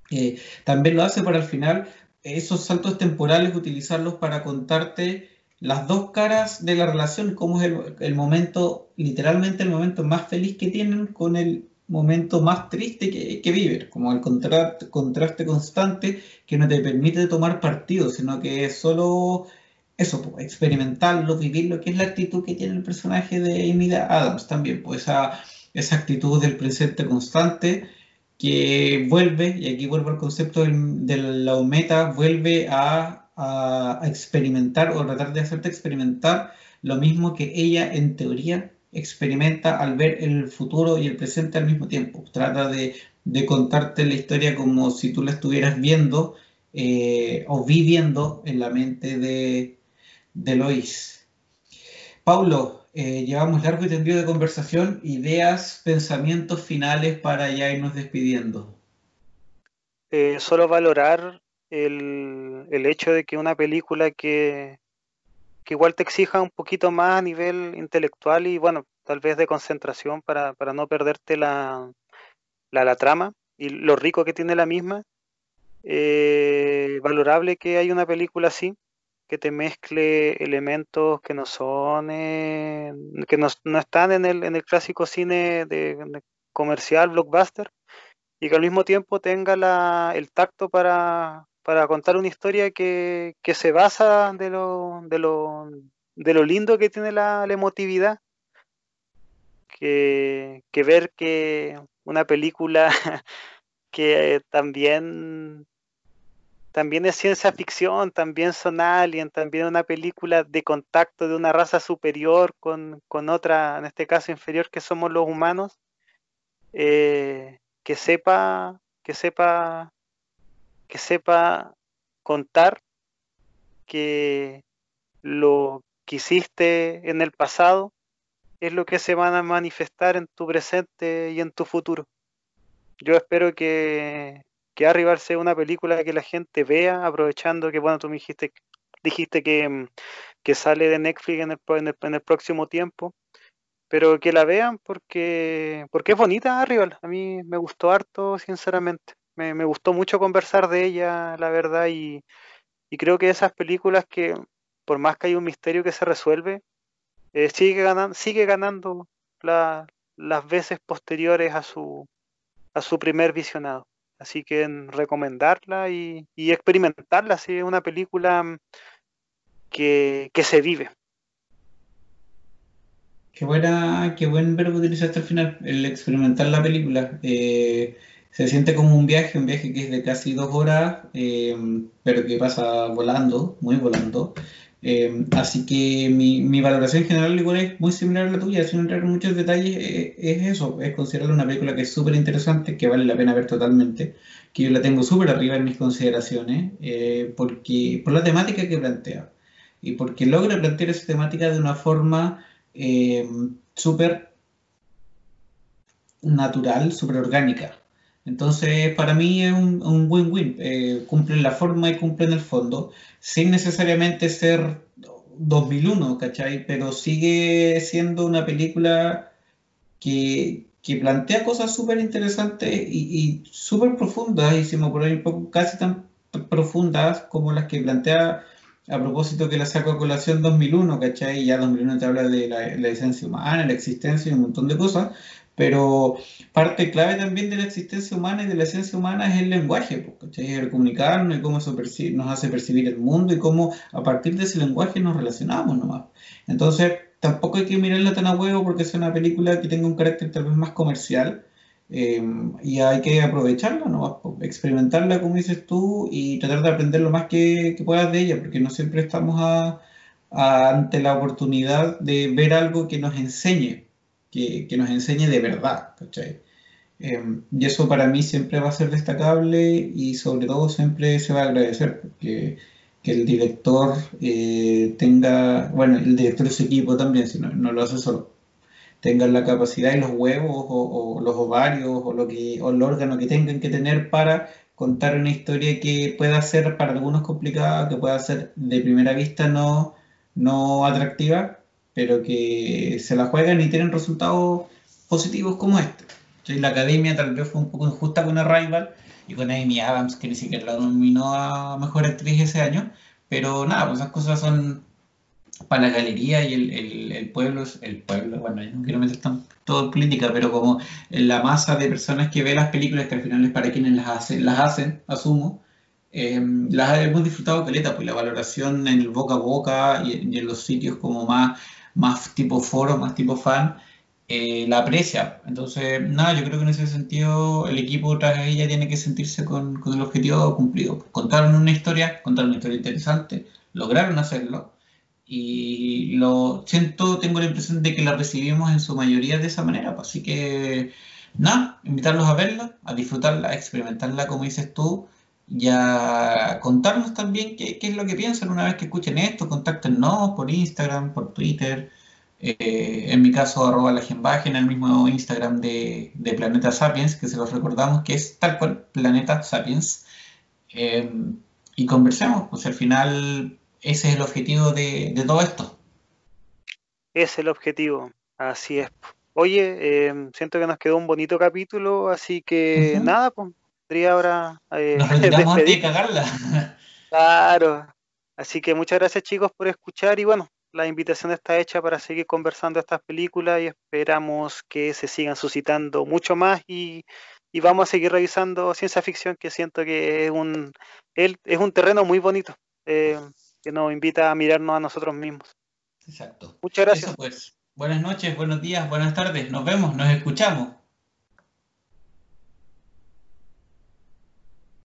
Eh, también lo hace para al final esos saltos temporales utilizarlos para contarte las dos caras de la relación, cómo es el, momento, literalmente el momento más feliz que tienen con el momento más triste que, viven, como el contraste constante que no te permite tomar partido, sino que es solo eso, pues, experimentarlo, vivirlo, que es la actitud que tiene el personaje de Emilia Adams también, pues esa, esa actitud del presente constante que vuelve, y aquí vuelvo al concepto de la meta, vuelve a a, experimentar o tratar de hacerte experimentar lo mismo que ella en teoría experimenta al ver el futuro y el presente al mismo tiempo. Trata de, contarte la historia como si tú la estuvieras viendo eh, o viviendo en la mente de, de Lois. Paulo, eh, llevamos largo y tendido de conversación, ideas, pensamientos finales para ya irnos despidiendo. Eh, solo valorar el, el hecho de que una película que, que igual te exija un poquito más a nivel intelectual y bueno, tal vez de concentración para, para no perderte la, la, trama y lo rico que tiene la misma. Eh, valorable que hay una película así, que te mezcle elementos que no son, eh, que no, no, están en el, en el clásico cine de, comercial, blockbuster, y que al mismo tiempo tenga la, el tacto para, para contar una historia que, se basa de lo, de, lo, de lo lindo que tiene la, emotividad. Que, ver que una película que también también es ciencia ficción, también son alien, también una película de contacto de una raza superior con, otra, en este caso inferior, que somos los humanos, eh, que sepa, que sepa que sepa contar que lo que hiciste en el pasado es lo que se van a manifestar en tu presente y en tu futuro. Yo espero que, que sea una película que la gente vea, aprovechando que, bueno, tú me dijiste, dijiste que, que sale de Netflix en el, en el, próximo tiempo, pero que la vean porque, porque es bonita Arrival. A mí me gustó harto, sinceramente me, gustó mucho conversar de ella, la verdad, y, creo que esas películas que, por más que hay un misterio que se resuelve, eh, sigue, ganando, sigue ganando las veces posteriores a su, a su primer visionado. Así que recomendarla y, experimentarla, si es una película mm, que, se vive. Qué buena, qué buen verbo utilizaste al final, el experimentar la película. Eh, se siente como un viaje, un viaje que es de casi dos horas, eh, pero que pasa volando, muy volando. Eh, así que mi, mi, valoración general igual es muy similar a la tuya, sin entrar en muchos detalles, eh, es eso, es considerarla una película que es súper interesante, que vale la pena ver totalmente, que yo la tengo súper arriba en mis consideraciones, porque, por la temática que plantea, y porque logra plantear esa temática de una forma súper natural, súper orgánica. Entonces, para mí es un win-win. Eh, cumplen la forma y cumplen el fondo, sin necesariamente ser 2001, ¿cachai? Pero sigue siendo una película que, plantea cosas súper interesantes y, súper profundas, y si me un poco, casi tan profundas como las que plantea a propósito que la saco a colación 2001, ¿cachai? Ya 2001 te habla de la, la humana, la existencia y un montón de cosas, pero parte clave también de la existencia humana y de la esencia humana es el lenguaje, ¿cachai? el comunicarnos y cómo eso nos hace percibir el mundo y cómo a partir de ese lenguaje nos relacionamos nomás. Entonces, tampoco hay que mirarla tan a huevo porque es una película que tenga un carácter tal vez más comercial eh, y hay que aprovecharla, ¿no? experimentarla como dices tú y tratar de aprender lo más que, puedas de ella, porque no siempre estamos ante la oportunidad de ver algo que nos enseñe que, nos enseñe de verdad, em, y eso para mí siempre va a ser destacable y sobre todo siempre se va a agradecer, porque que el director eh, tenga, bueno, el director de su equipo también, si no, no lo hace solo, tengan la capacidad y los huevos o, los ovarios o, lo que, o el órgano que tengan que tener para contar una historia que pueda ser para algunos complicada, que pueda ser de primera vista no, no atractiva, pero que se la juegan y tienen resultados positivos como este. La academia tal vez fue un poco injusta con Arrival y con Amy Adams, que ni siquiera la nominó a Mejor Actriz ese año, pero nada, pues esas cosas son para la galería y el, el, pueblo, el pueblo, bueno, yo no quiero meter todo en política, pero como la masa de personas que ve las películas, que al final es para quienes las hacen, las hacen asumo, eh, las hemos disfrutado caleta, pues la valoración en el boca a boca y, en los sitios como más, más tipo foro, más tipo fan, eh, la aprecia. Entonces, nada, yo creo que en ese sentido el equipo tras ella tiene que sentirse con, con el objetivo cumplido. Contaron una historia, contaron una historia interesante, lograron hacerlo y lo siento, tengo la impresión de que la recibimos en su mayoría de esa manera. Pues, así que, nada, invitarlos a verla, a disfrutarla, a experimentarla como dices tú, y a contarnos también qué, qué es lo que piensan una vez que escuchen esto. Contáctenos por Instagram, por Twitter. Eh, en mi caso, arroba la en el mismo Instagram de, de, Planeta Sapiens, que se los recordamos que es tal cual, Planeta Sapiens. Eh, y conversemos, pues al final ese es el objetivo de, todo esto. Es el objetivo, así es. Oye, em, siento que nos quedó un bonito capítulo, así que nada, pues, podría ahora... Eh, nos retiramos de cagarla. Claro, así que muchas gracias chicos por escuchar y bueno, la invitación está hecha para seguir conversando estas películas y esperamos que se sigan suscitando mucho más y, vamos a seguir revisando ciencia ficción que siento que es un, es un terreno muy bonito. Eh, que nos invita a mirarnos a nosotros mismos. Exacto. Muchas gracias. pues. Buenas noches, buenos días, buenas tardes. Nos vemos, nos escuchamos.